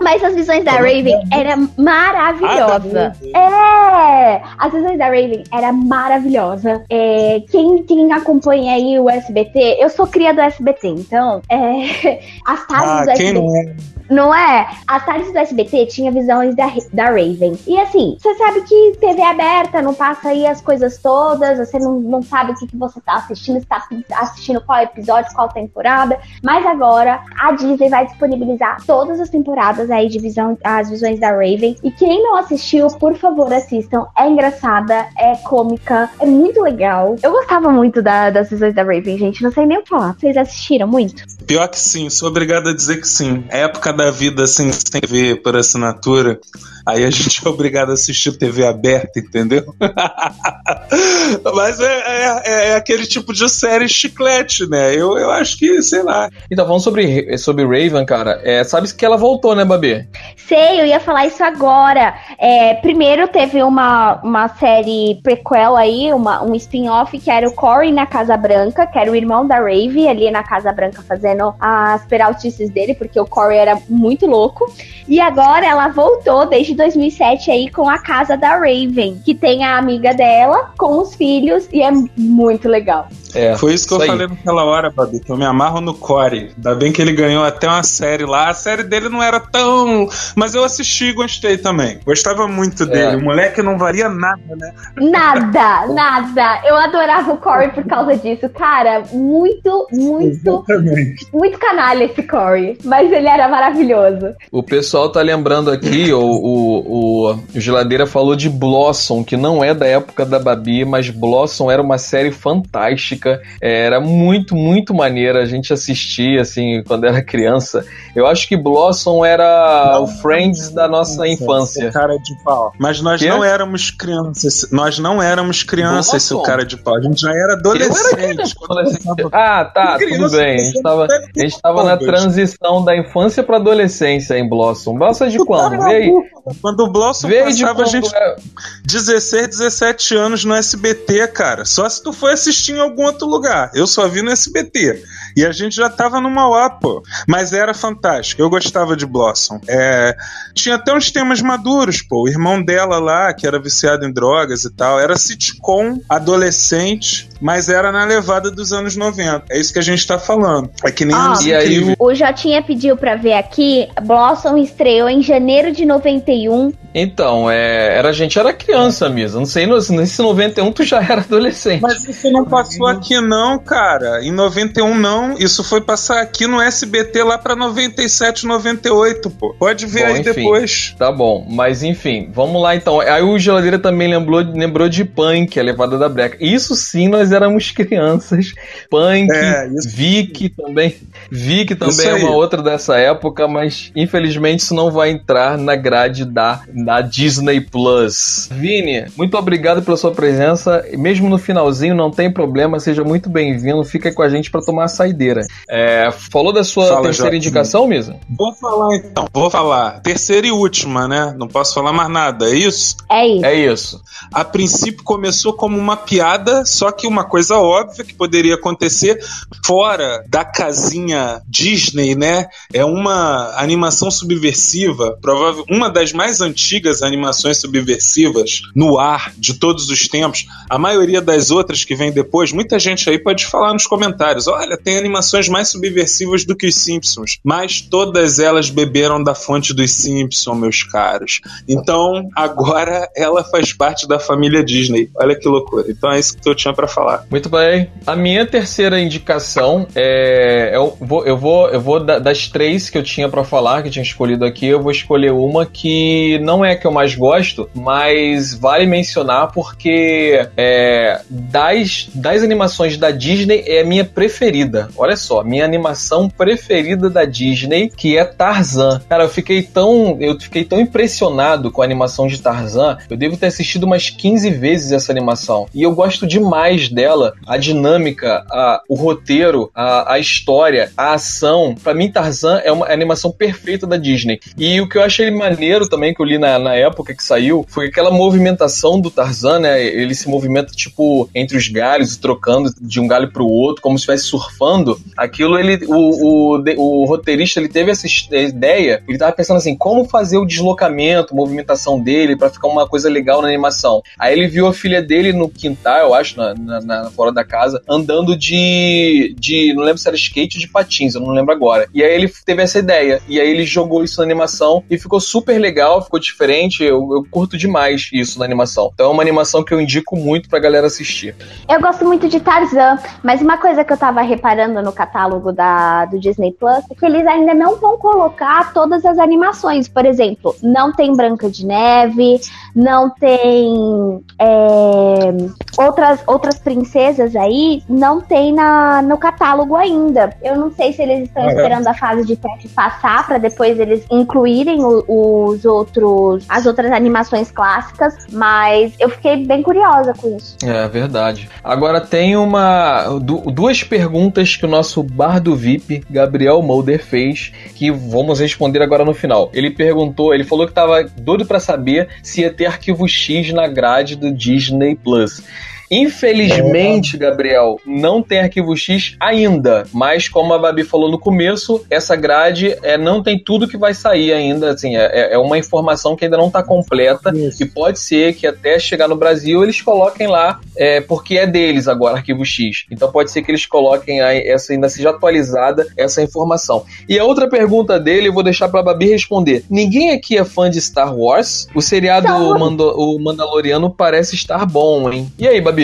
mas as visões da Raven era Ah, da maravilhosa. Raven. É, as visões da Raven era maravilhosa. É, quem, quem acompanha aí o SBT, eu sou cria do SBT, então é, as tardes Ah, do quem SBT. não é? Não é? As tardes do SBT tinha visões da, da Raven. E assim, você sabe que TV aberta não passa aí as coisas todas, você não, não sabe o que, você tá assistindo, se tá assistindo qual episódio, qual temporada. Mas agora a Disney vai disponibilizar todas as temporadas aí de visão, as visões da Raven. E quem não assistiu, por favor, assistam. É engraçada, é cômica, é muito legal. Eu gostava muito da- das visões da Raven, gente. Não sei nem o que falar. Vocês assistiram muito? Pior que sim, sou obrigado a dizer que sim. É época da vida assim, sem ver por assinatura. Aí a gente é obrigado a assistir TV aberta, entendeu? Mas é, é- é aquele tipo de série chiclete, né? Eu, eu acho que, sei lá. Então, falando sobre, sobre Raven, cara, é, sabe que ela voltou, né, Babi? Sei, eu ia falar isso agora. É, primeiro teve uma, uma série prequel aí, uma, um spin-off que era o Corey na Casa Branca, que era o irmão da Rave ali na Casa Branca fazendo as peraltices dele, porque o Corey era muito louco. E agora ela voltou desde 2007 aí com a Casa da Raven, que tem a amiga dela com os filhos e é muito legal. É, Foi isso que eu aí. falei naquela hora, Babi, que eu me amarro no Core. Ainda bem que ele ganhou até uma série lá. A série dele não era tão. Mas eu assisti e gostei também. Gostava muito dele. O moleque não valia nada, né? Nada, nada. Eu adorava o Corey por causa disso. Cara, muito, muito, Exatamente. muito canalha esse Corey. Mas ele era maravilhoso. O pessoal tá lembrando aqui, o, o, o Geladeira falou de Blossom, que não é da época da Babi, mas Blossom era uma série fantástica. É, Era muito, muito maneira a gente assistir, assim, quando era criança. Eu acho que Blossom era o Friends da nossa infância. Cara de pau. Mas nós Quê? não éramos crianças. Nós não éramos crianças, Blossom? seu cara de pau. A gente já era era adolescente. passava- Ah, tá, Criança, tudo bem. A gente tava, não a gente tava na transição da infância pra adolescência em Blossom. Blossom de Tu quando? tá Vê aí. Quando o Blossom Vê passava, a gente é- 16, 17 anos no SBT, cara. Só se tu foi assistir em algum outro lugar. Eu só vi no SBT. E a gente já tava no Mauá, pô. Mas era fantástico. Eu gostava de Blossom. É, Tinha até uns temas maduros, pô. O irmão dela lá, que era viciado em drogas e tal, era sitcom, adolescente, mas era na levada dos anos 90. É isso que a gente tá falando. É que nem Ah, anos E aí. O Jotinha pediu pra ver aqui. Blossom estreou em janeiro de 91. Então, é, era, a gente era criança mesmo. Não sei, nesse 91 tu já era adolescente. Mas isso não passou aqui não, cara. Em 91 não. Isso foi passar aqui no SBT lá pra 97, 98, pô. Pode ver Bom, aí enfim. depois. Tá bom, mas enfim, vamos lá então. Aí o Geladeira também lembrou, lembrou de Punk, a levada da breca. Isso sim, nós éramos crianças. Punk, É, Vic também. Vic também é uma outra dessa época, mas infelizmente isso não vai entrar na grade da, da Disney Plus. Vini, muito obrigado pela sua presença. Mesmo no finalzinho, não tem problema, seja muito bem-vindo. Fica com a gente pra tomar a saideira. É, falou da sua Fala, terceira Joaquim. indicação, Misa? Vou falar então. Vou falar. Terceira e última, né? Não posso falar mais nada. É isso? É isso. É isso. A princípio começou como uma piada, só que uma coisa óbvia que poderia acontecer fora da casinha Disney, né? É uma animação subversiva, provável uma das mais antigas animações subversivas no ar de todos os tempos. A maioria das outras que vem depois, muita gente aí pode falar nos comentários: olha, tem animações mais subversivas do que os Simpsons, mas todas elas beberam da fonte dos Simpsons, meus caros. Então, agora ela faz parte da família Disney. Olha que loucura. Então é isso que eu tinha pra falar. Muito bem. A minha terceira indicação é. Eu vou, eu vou, eu vou da- das três que eu tinha pra falar, que eu tinha escolhido aqui, eu vou escolher uma que não é a que eu mais gosto, mas vale mencionar porque é, das, das animações da Disney é a minha preferida. Olha só, minha animação preferida da Disney, que é Tarzan. Cara, eu fiquei tão. Eu fiquei tão impressionado com a animação de Tarzan. Eu devo ter assistido umas 15 vezes essa animação. E eu gosto demais dela. A dinâmica, a- o roteiro, a, a história, a ação. Pra mim, Tarzan é uma animação perfeita da Disney. E o que eu achei maneiro também, que eu li na, na época que saiu, foi aquela movimentação do Tarzan, né? Ele se movimenta, tipo, entre os galhos trocando de um galho pro outro, como se estivesse surfando. Aquilo, ele. O, o, o roteirista, ele teve essa ideia, ele tava pensando assim, como fazer o deslocamento, movimentação dele, pra ficar uma coisa legal na animação. Aí ele viu a filha dele no quintal, eu acho, na, na- na- fora da casa, andando de, de. Não lembro se era skate ou de patins, eu não lembro agora. E aí ele teve essa ideia. E aí ele jogou isso na animação e ficou super legal, ficou diferente. Eu, eu curto demais isso na animação. Então é uma animação que eu indico muito pra galera assistir. Eu gosto muito de Tarzan, mas uma coisa que eu tava reparando no catálogo da, do Disney Plus é que eles ainda não vão colocar todas as animações. Por exemplo, não tem Branca de Neve, não tem é, outras, outras princesas aí, não tem na, no catálogo ainda. Eu não sei se eles estão Ah, é. esperando a fase de teste passar para depois eles incluírem o- os outros, as outras animações clássicas, mas eu fiquei bem curiosa com isso. É verdade. Agora tem uma du- duas perguntas que o nosso bardo VIP, Gabriel Mulder, fez, que vamos responder agora no final. Ele perguntou, ele falou que tava doido pra saber se ia ter arquivo X na grade do Disney Plus. Infelizmente, Gabriel, não tem arquivo X ainda. Mas, como a Babi falou no começo, essa grade é, não tem tudo que vai sair ainda. Assim, é, é uma informação que ainda não está completa. Isso. E pode ser que até chegar no Brasil eles coloquem lá, é, porque é deles agora, arquivo X. Então pode ser que eles coloquem aí, essa ainda seja atualizada essa informação. E a outra pergunta dele, eu vou deixar pra Babi responder. Ninguém aqui é fã de Star Wars? O seriado. Mando- o Mandaloriano parece estar bom, hein? E aí, Babi?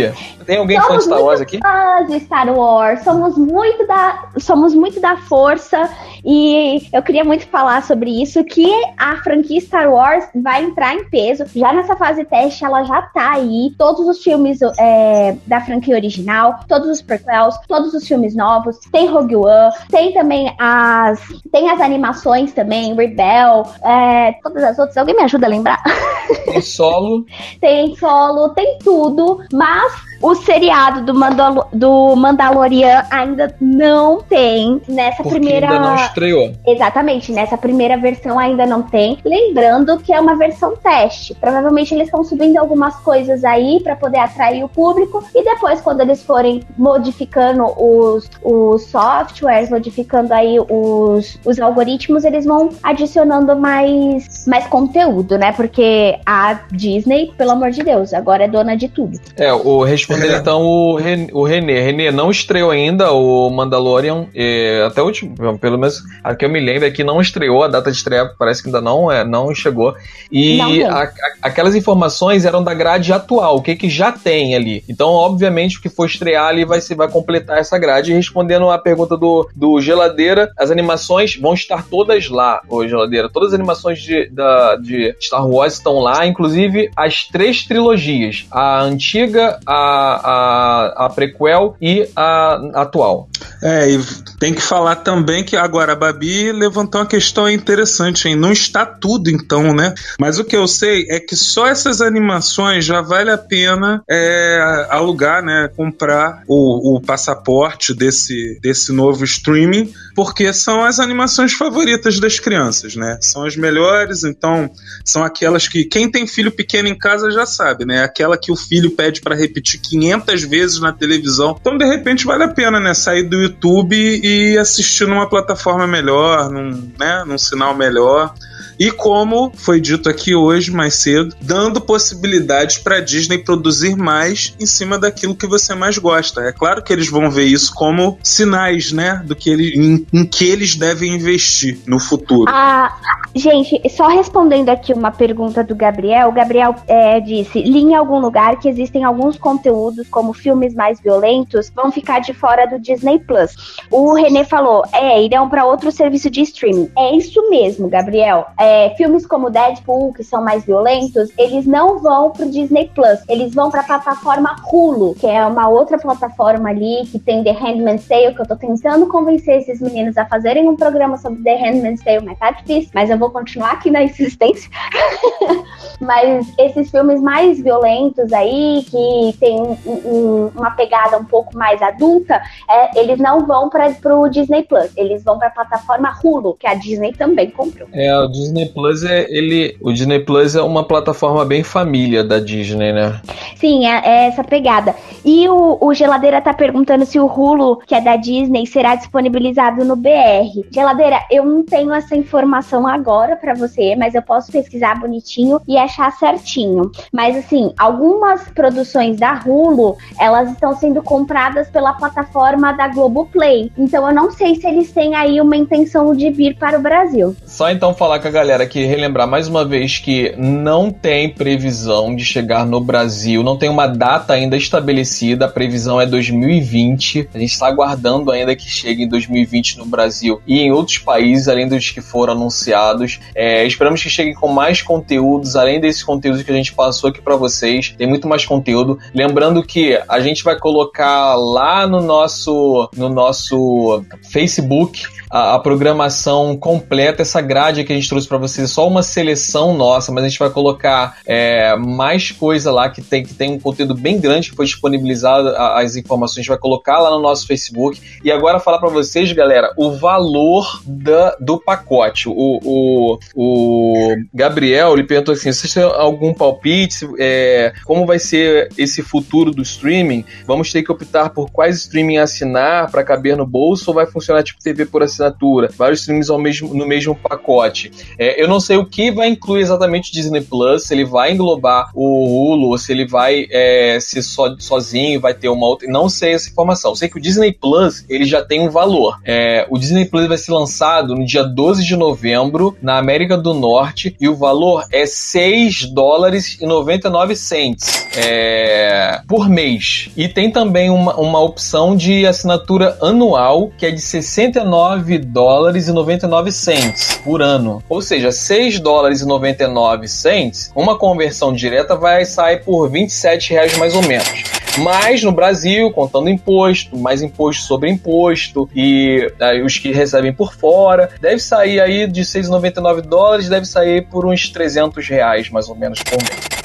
Tem alguém fã de Somos Star Wars aqui? fãs de Star Wars, somos muito da, somos muito da força E eu queria muito falar sobre isso, que a franquia Star Wars vai entrar em peso. Já nessa fase teste, ela já tá aí. Todos os filmes é, da franquia original, todos os prequels, todos os filmes novos. Tem Rogue One, tem também as. Tem as animações também, Rebel, é, todas as outras. Alguém me ajuda a lembrar? Tem solo. tem solo, tem tudo, mas o seriado do, Mandalo do Mandalorian ainda não tem nessa Porque primeira. Estreou. Exatamente, nessa primeira versão ainda não tem. Lembrando que é uma versão teste. Provavelmente eles estão subindo algumas coisas aí para poder atrair o público e depois, quando eles forem modificando os, os softwares, modificando aí os, os algoritmos, eles vão adicionando mais, mais conteúdo, né? Porque a Disney, pelo amor de Deus, agora é dona de tudo. É, o respondendo É. então o, Ren, o Renê. Renê não estreou ainda o Mandalorian. é, até o último, pelo menos a que eu me lembro é que não estreou, a data de estreia parece que ainda não, é, não chegou. E Não a- a- aquelas informações eram da grade atual, o que, que já tem ali. Então, obviamente, o que for estrear ali vai, se, vai completar essa grade. E respondendo a pergunta do, do Geladeira, as animações vão estar todas lá, ô Geladeira. Todas as animações de, da, de Star Wars estão lá, inclusive as três trilogias: a antiga, a, a, a prequel e a atual. É, e tem que falar também que agora a Babi levantou uma questão interessante, hein? Não está tudo então, né? Mas o que eu sei é que só essas animações já vale a pena é, alugar, né? Comprar o, o passaporte desse, desse novo streaming, porque são as animações favoritas das crianças, né? São as melhores, então são aquelas que quem tem filho pequeno em casa já sabe, né? Aquela que o filho pede para repetir 500 vezes na televisão. Então, de repente, vale a pena, né? Sair do YouTube e assistir numa plataforma melhor, num, né? num sinal melhor. E como foi dito aqui hoje, mais cedo, dando possibilidades para a Disney produzir mais em cima daquilo que você mais gosta. É claro que eles vão ver isso como sinais, né, do que ele, em, em que eles devem investir no futuro. Ah, gente, só respondendo aqui uma pergunta do Gabriel. O Gabriel é, disse: li em algum lugar que existem alguns conteúdos, como filmes mais violentos, vão ficar de fora do Disney Plus. O Renê falou: é, irão para outro serviço de streaming. É isso mesmo, Gabriel. É, filmes como Deadpool, que são mais violentos, eles não vão pro Disney Plus. Eles vão pra plataforma Hulu, que é uma outra plataforma ali que tem The Handmaid's Tale, que eu tô tentando convencer esses meninos a fazerem um programa sobre The Handmaid's Tale, mas tá difícil. Mas eu vou continuar aqui na insistência. mas esses filmes mais violentos aí, que tem um- um- uma pegada um pouco mais adulta, é, eles não vão para pro Disney Plus. Eles vão pra plataforma Hulu, que a Disney também comprou. É, o Disney Plus é ele, o Disney Plus é uma plataforma bem família da Disney, né? Sim, é, é essa pegada. E o, o Geladeira tá perguntando se o Hulu, que é da Disney, será disponibilizado no BR. Geladeira, eu não tenho essa informação agora pra você, mas eu posso pesquisar bonitinho e achar certinho. Mas assim, algumas produções da Hulu, elas estão sendo compradas pela plataforma da Globoplay. Então eu não sei se eles têm aí uma intenção de vir para o Brasil. Só então falar com a galera aqui, relembrar mais uma vez que não tem previsão de chegar no Brasil, não tem uma data ainda estabelecida, a previsão é 2020. A gente está aguardando ainda que chegue em 2020 no Brasil e em outros países, além dos que foram anunciados. É, esperamos que chegue com mais conteúdos, além desses conteúdos que a gente passou aqui para vocês. Tem muito mais conteúdo. Lembrando que a gente vai colocar lá no nosso, no nosso Facebook a, a programação completa, essa grade que a gente trouxe para vocês, só uma seleção nossa, mas a gente vai colocar é, mais coisa lá que tem, que tem um conteúdo bem grande que foi disponibilizado, a- as informações a gente vai colocar lá no nosso Facebook. E agora falar para vocês, galera, o valor da, do pacote. O, o, o Gabriel ele perguntou assim: vocês têm algum palpite? É, como vai ser esse futuro do streaming? Vamos ter que optar por quais streaming assinar para caber no bolso ou vai funcionar tipo TV por assinatura? Vários streams ao mesmo, no mesmo pacote. É, eu não sei o que vai incluir exatamente o Disney Plus, se ele vai englobar o Hulu, ou se ele vai é, ser só, sozinho, vai ter uma outra. Não sei essa informação. Sei que o Disney Plus ele já tem um valor. É, o Disney Plus vai ser lançado no dia 12 de novembro na América do Norte e o valor é 6 dólares e 99 cents é, por mês. E tem também uma, uma opção de assinatura anual que é de 69 dólares e 99 cents por ano. Ou seja, 6 dólares e 99 cents, uma conversão direta vai sair por 27 reais mais ou menos. Mas no Brasil, contando imposto, mais imposto sobre imposto e aí, os que recebem por fora, deve sair aí de 6,99 dólares, deve sair por uns 300 reais mais ou menos por mês.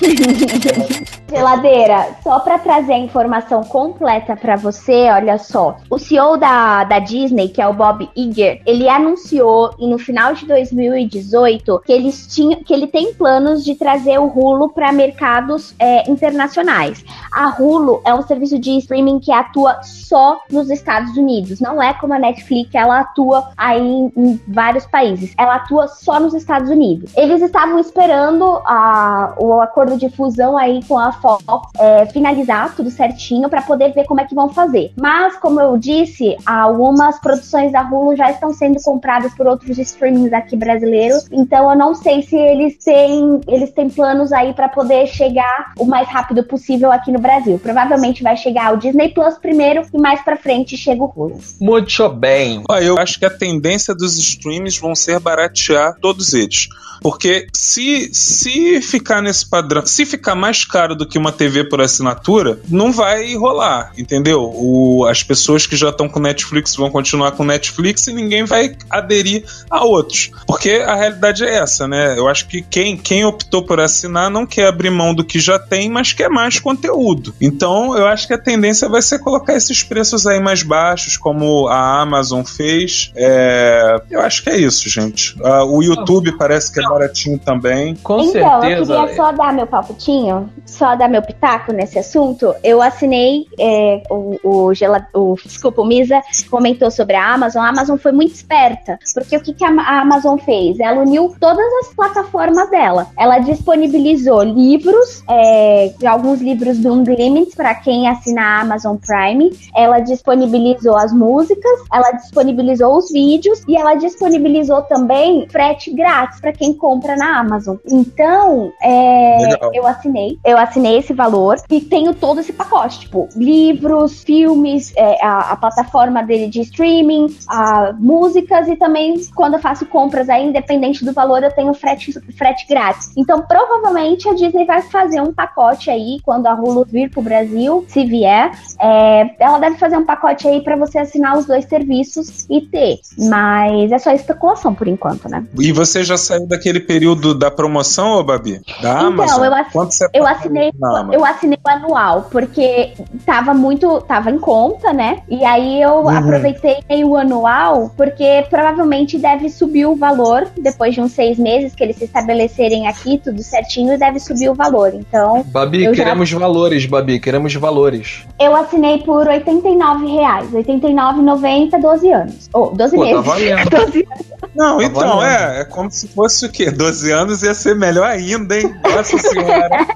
Geladeira, só para trazer a informação completa para você, olha só. O CEO da, da Disney, que é o Bob Iger, ele anunciou no final de 2018 que, eles tinham, que ele tem planos de trazer o Hulu para mercados é, internacionais. A Hulu é um serviço de streaming que atua só nos Estados Unidos. Não é como a Netflix, ela atua aí em, em vários países. Ela atua só nos Estados Unidos. Eles estavam esperando a, o acordo de fusão aí com a Fox é, finalizar tudo certinho para poder ver como é que vão fazer. Mas, como eu disse, algumas produções da Hulu já estão sendo compradas por outros streamings aqui brasileiros. Então, eu não sei se eles têm, eles têm planos aí para poder chegar o mais rápido possível aqui no Brasil. Provavelmente vai chegar o Disney Plus primeiro e mais para frente chega o Hulu. Muito bem. Ó, eu acho que a tendência dos streams vão ser baratear todos eles. Porque se, se ficar nesse padrão, se ficar mais caro do que uma TV por assinatura, não vai rolar, entendeu? O, as pessoas que já estão com Netflix vão continuar com Netflix e ninguém vai aderir a outros. Porque a realidade é essa, né? Eu acho que quem, quem optou por assinar não quer abrir mão do que já tem, mas quer mais conteúdo. Então eu acho que a tendência vai ser colocar esses preços aí mais baixos, como a Amazon fez. É, eu acho que é isso, gente. Ah, o YouTube parece que é baratinho também. Com então, certeza. eu queria só dar meu palpitinho, só dar meu pitaco nesse assunto. Eu assinei é, o, o, gela- o desculpa, o Misa comentou sobre a Amazon. A Amazon foi muito esperta, porque o que, que a a Amazon fez? Ela uniu todas as plataformas dela. Ela disponibilizou livros, é, alguns livros do Unlimited para quem assina a Amazon Prime. Ela disponibilizou as músicas, ela disponibilizou os vídeos e ela disponibilizou também frete grátis para quem compra na Amazon. Então, é, Legal. eu assinei, eu assinei esse valor e tenho todo esse pacote, tipo livros, filmes, é, a, a plataforma dele de streaming, a, músicas e também quando eu faço compras aí, independente do valor, eu tenho frete, frete grátis. Então, provavelmente a Disney vai fazer um pacote aí quando a Hulu vir pro Brasil, se vier, é, ela deve fazer um pacote aí para você assinar os dois serviços e ter. Mas é só especulação por enquanto, né? E você já saiu daquele período da promoção, ô Babi? Da Então, Amazon? Eu você Eu paga assinei, eu assinei o anual, porque tava muito, tava em conta, né? E aí eu Uhum. aproveitei o anual, porque provavelmente deve subir o valor depois de uns seis meses que eles se estabelecerem aqui, tudo certinho, deve subir o valor. Então, Babi, Eu já- queremos valores, Babi, queremos valores. eu assinei por 89 reais, R$ 89,90, 12 anos. Ou 12 Pô, tá meses. valendo. 12 anos. Não, Tá então, valendo. é, é como se fosse o quê? 12 anos ia ser melhor ainda, hein? Nossa senhora.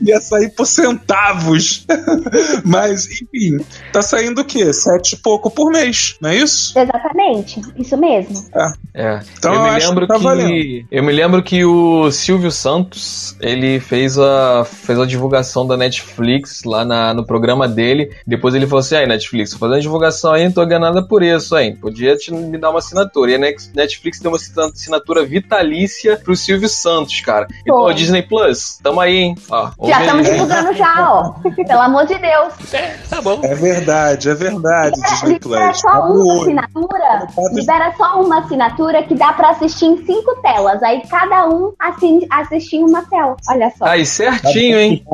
ia sair por centavos. Mas, enfim, tá saindo o quê? Sete e pouco por mês, não é isso? Exatamente, isso mesmo. É. Então eu eu me acho lembro que tá que, eu me lembro que o Silvio Santos ele fez a fez a divulgação da Netflix lá na, no programa dele. Depois ele falou assim: "Aí Netflix, tô fazendo divulgação aí, não tô ganhando nada por isso, hein? Podia te, me dar uma assinatura". E a Netflix deu uma assina- assinatura vitalícia pro Silvio Santos, cara. Então, Pô. Disney Plus, tamo aí, hein? Ó, Já estamos divulgando já, ó. Pelo amor de Deus. É verdade, é verdade, Disney Libera Plus. só o uma assinatura. Libera só uma assinatura que dá pra assistir em cinco telas. Aí cada um assi- assistir em uma tela. Olha só. Aí, certinho, hein?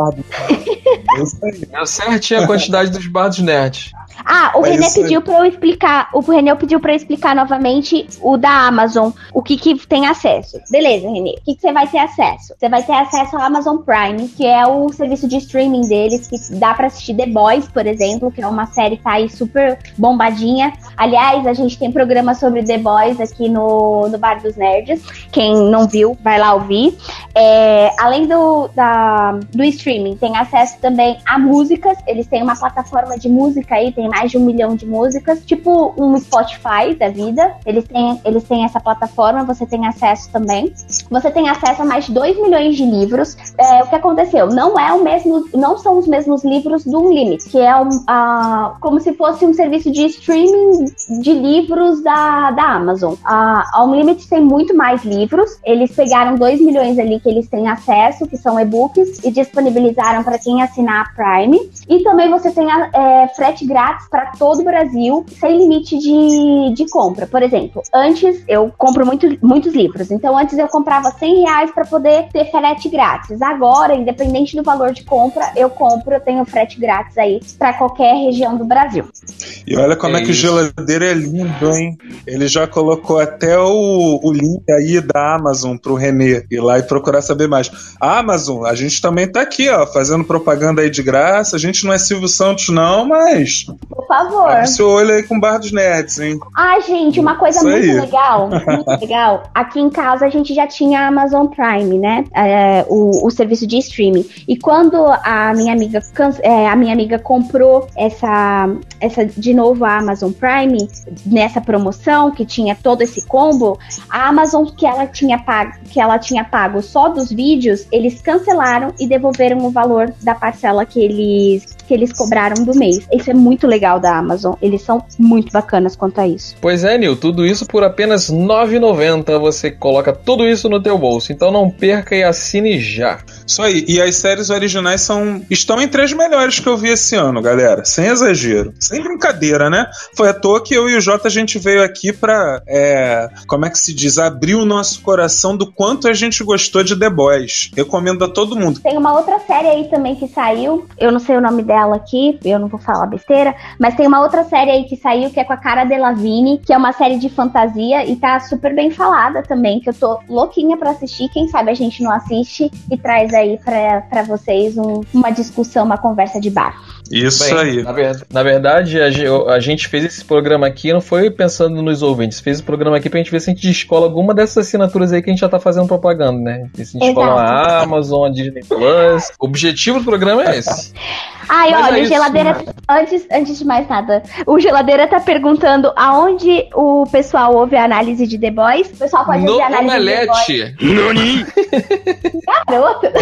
É. Deu certinho a quantidade dos bardos nerds. Ah, o É René aí. pediu pra eu explicar. O René pediu pra eu explicar novamente o da Amazon, o que que tem acesso. Beleza, René. O que que você vai ter acesso? Você vai ter acesso ao Amazon Prime, que é o serviço de streaming deles, que dá pra assistir The Boys, por exemplo, que é uma série que tá aí super bombadinha. Aliás, a gente tem programa sobre The Boys aqui no, no Bar dos Nerds. Quem não viu, vai lá ouvir. É, além do, da, do streaming, tem acesso também a músicas. Eles têm uma plataforma de música aí, tem mais de um milhão de músicas, tipo um Spotify da vida. Eles têm, eles têm essa plataforma, você tem acesso também. Você tem acesso a mais de 2 milhões de livros. É, o que aconteceu? Não é o mesmo, não são os mesmos livros do Unlimited, que é um, a, como se fosse um serviço de streaming de livros da, da Amazon. A, a Unlimited tem muito mais livros. Eles pegaram 2 milhões ali que eles têm acesso, que são e-books, e disponibilizaram para quem assinar a Prime. E também você tem é, frete grátis para todo o Brasil, sem limite de, de compra. Por exemplo, antes eu compro muito, muitos livros, então antes eu comprava 100 reais para poder ter frete grátis. Agora, independente do valor de compra, eu compro, eu tenho frete grátis aí para qualquer região do Brasil. E olha como é, É que o isso. geladeira é lindo, hein? Ele já colocou até o, o link aí da Amazon pro Renê ir lá e procurar saber mais. A Amazon, a gente também tá aqui, ó, fazendo propaganda aí de graça. A gente não é Silvio Santos, não, mas Por favor. abre seu olho aí com o Bar dos Nerds, hein? Ah, gente, uma coisa Isso muito aí. legal, muito legal. Aqui em casa a gente já tinha a Amazon Prime, né? É, o, o serviço de streaming. E quando a minha amiga, é, a minha amiga comprou essa, essa de novo a Amazon Prime nessa promoção que tinha todo esse combo, a Amazon que ela tinha pago, que ela tinha pago só dos vídeos, eles cancelaram e devolveram o valor da parcela que eles que eles cobraram do mês. Isso é muito legal da Amazon. Eles são muito bacanas quanto a isso. Pois é, Nil, tudo isso por apenas R$ 9,90 você coloca tudo isso no teu bolso. Então não perca e assine já. Isso aí. E as séries originais são estão entre as melhores que eu vi esse ano, galera. Sem exagero. Sem brincadeira, né? Foi à toa que eu e o Jota a gente veio aqui pra. é, como é que se diz? Abrir o nosso coração do quanto a gente gostou de The Boys. Recomendo a todo mundo. Tem uma outra série aí também que saiu. Eu não sei o nome dela aqui, eu não vou falar besteira. Mas tem uma outra série aí que saiu que é com a Cara Delevingne, que é uma série de fantasia e tá super bem falada também. Que eu tô louquinha pra assistir. Quem sabe a gente não assiste e traz aí pra, pra vocês um- uma discussão, uma conversa de bar. Isso Bem, aí. Na, ver- na verdade, a, a gente fez esse programa aqui, não foi pensando nos ouvintes, fez o programa aqui pra gente ver se a gente descola alguma dessas assinaturas aí que a gente já tá fazendo propaganda, né? Se a gente descola a Amazon, a Disney Plus. O objetivo do programa é esse. Ai, Mas olha, é o isso, geladeira. Antes, antes de mais nada, o geladeira tá perguntando aonde o pessoal ouve a análise de The Boys. O pessoal pode No ouvir a análise de The Boys. Omelete. Garoto!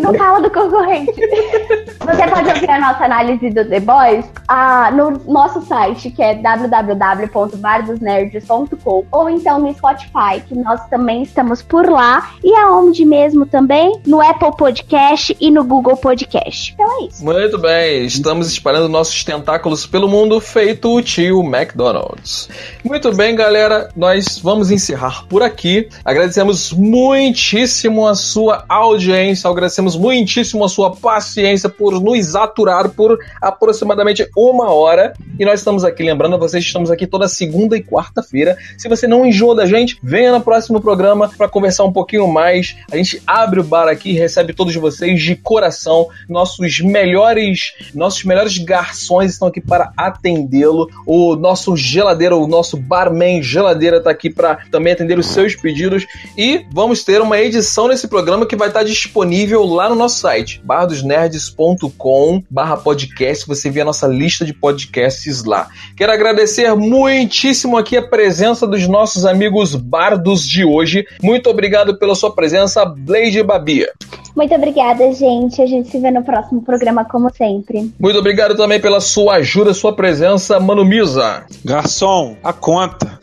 Não fala do concorrente. Você pode ouvir a nossa análise do The Boys ah, no nosso site, que é www.bardosnerds.com ou então no Spotify, que nós também estamos por lá. E aonde mesmo também? No Apple Podcast e no Google Podcast. Então é isso. Muito bem, estamos espalhando nossos tentáculos pelo mundo, feito o tio McDonald's. Muito bem, galera, nós vamos encerrar por aqui. Agradecemos muitíssimo a sua audiência, agradecemos muitíssimo a sua paciência por nos aturar por aproximadamente uma hora. E nós estamos aqui, lembrando a vocês, estamos aqui toda segunda e quarta-feira. Se você não enjoa da gente, venha no próximo programa para conversar um pouquinho mais. A gente abre o bar aqui e recebe todos vocês de coração. Nossos melhores, nossos melhores garçons estão aqui para atendê-lo. O nosso geladeira, o nosso barman geladeira está aqui para também atender os seus pedidos. E vamos ter uma edição nesse programa que vai estar disponível lá no nosso site, bardosnerds.com barra podcast. Você vê a nossa lista de podcasts lá. Quero agradecer muitíssimo aqui a presença dos nossos amigos bardos de hoje. Muito obrigado pela sua presença, Blade Babia. Muito obrigada, gente. A gente se vê no próximo programa, como sempre. Muito obrigado também pela sua ajuda, sua presença, Mano Misa. Garçom, a conta.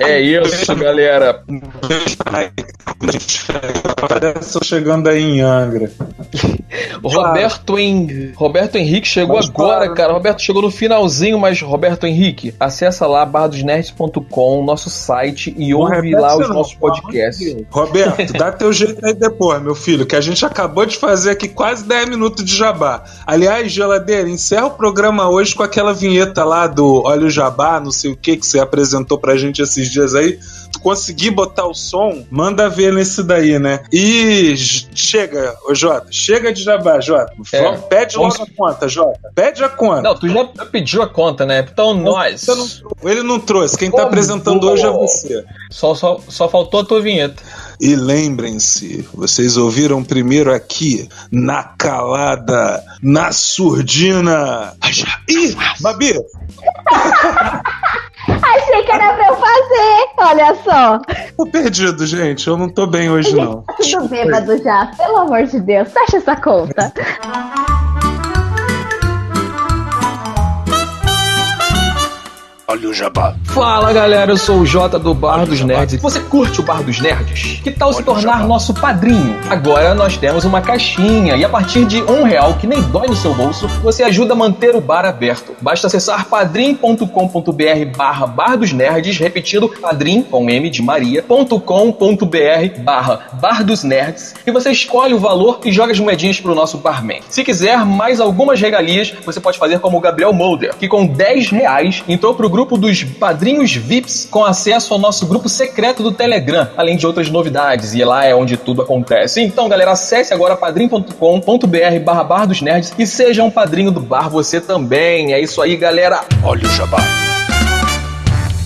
É isso, galera. Estou chegando aí em Angra. Roberto, Hen... Roberto Henrique chegou Mas agora, claro. cara. Roberto chegou no finalzinho, mas Roberto Henrique, acessa lá bardosnerds.com, nosso site, e ouve Roberto, lá os nossos podcasts. Roberto, dá teu jeito aí depois, meu filho, que a gente acabou de fazer aqui quase 10 minutos de jabá. Aliás, geladeira, encerra o programa hoje com aquela vinheta lá do Olha o Jabá, não sei o que que você apresentou pra gente esses dias aí. Consegui botar o som, manda ver nesse daí, né? E chega, ô Jota, chega de jabá, Jota. É, Pede vamos- logo a conta, Jota. Pede a conta. Não, tu já pediu a conta, né? Então nós. Não- ele não trouxe, quem tá Ô, apresentando boa. hoje é você. Só, só, só faltou a tua vinheta. E lembrem-se, vocês ouviram primeiro aqui, na calada, na surdina. Ih, Babi, Achei que era pra eu fazer. Olha só. tô perdido, gente. Eu não tô bem hoje, não. Tá tudo bêbado já. Pelo amor de Deus. Fecha essa conta. Olha o jabá. Fala galera, eu sou o Jota do Bar dos Nerds. Você curte o Bar dos Nerds? Que tal se tornar nosso padrinho? Agora nós temos uma caixinha e a partir de um real, que nem dói no seu bolso, você ajuda a manter o bar aberto. Basta acessar padrim.com.br barra Bar dos Nerds, repetindo padrim com M de Maria.com.br barra Bar dos Nerds e você escolhe o valor e joga as moedinhas pro nosso barman. Se quiser mais algumas regalias, você pode fazer como o Gabriel Molder, que com 10 reais entrou pro grupo dos padrinhos VIPs com acesso ao nosso grupo secreto do Telegram, além de outras novidades, e lá é onde tudo acontece. Então, galera, acesse agora padrim.com.br barra Bar dos Nerds e seja um padrinho do bar você também. É isso aí, galera. Olha o jabá.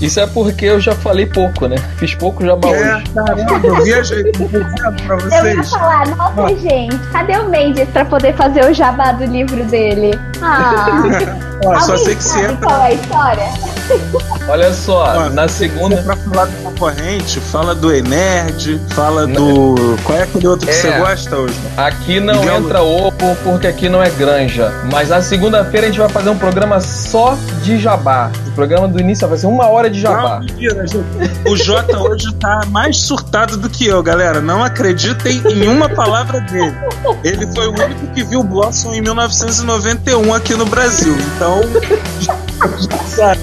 Isso é porque eu já falei pouco, né? Fiz pouco jabá hoje. É, caramba, eu viajei pra Eu ia vocês. falar, nossa, gente, cadê o Mendes pra poder fazer o jabá do livro dele? Ah, Ó, só sei que você entra qual é a história? Olha só, na segunda. pra falar do concorrente, fala do Enerd, fala do. Qual é aquele outro que É. você gosta hoje? Aqui não Miguel- entra ovo porque aqui não é granja. Mas na segunda-feira a gente vai fazer um programa só de jabá. O programa do início vai ser uma hora de jabá. Não, mentira. O Jota hoje tá mais surtado do que eu, galera. Não acreditem em uma palavra dele. Ele foi o único que viu Blossom em 1991 aqui no Brasil. Então, já sabe.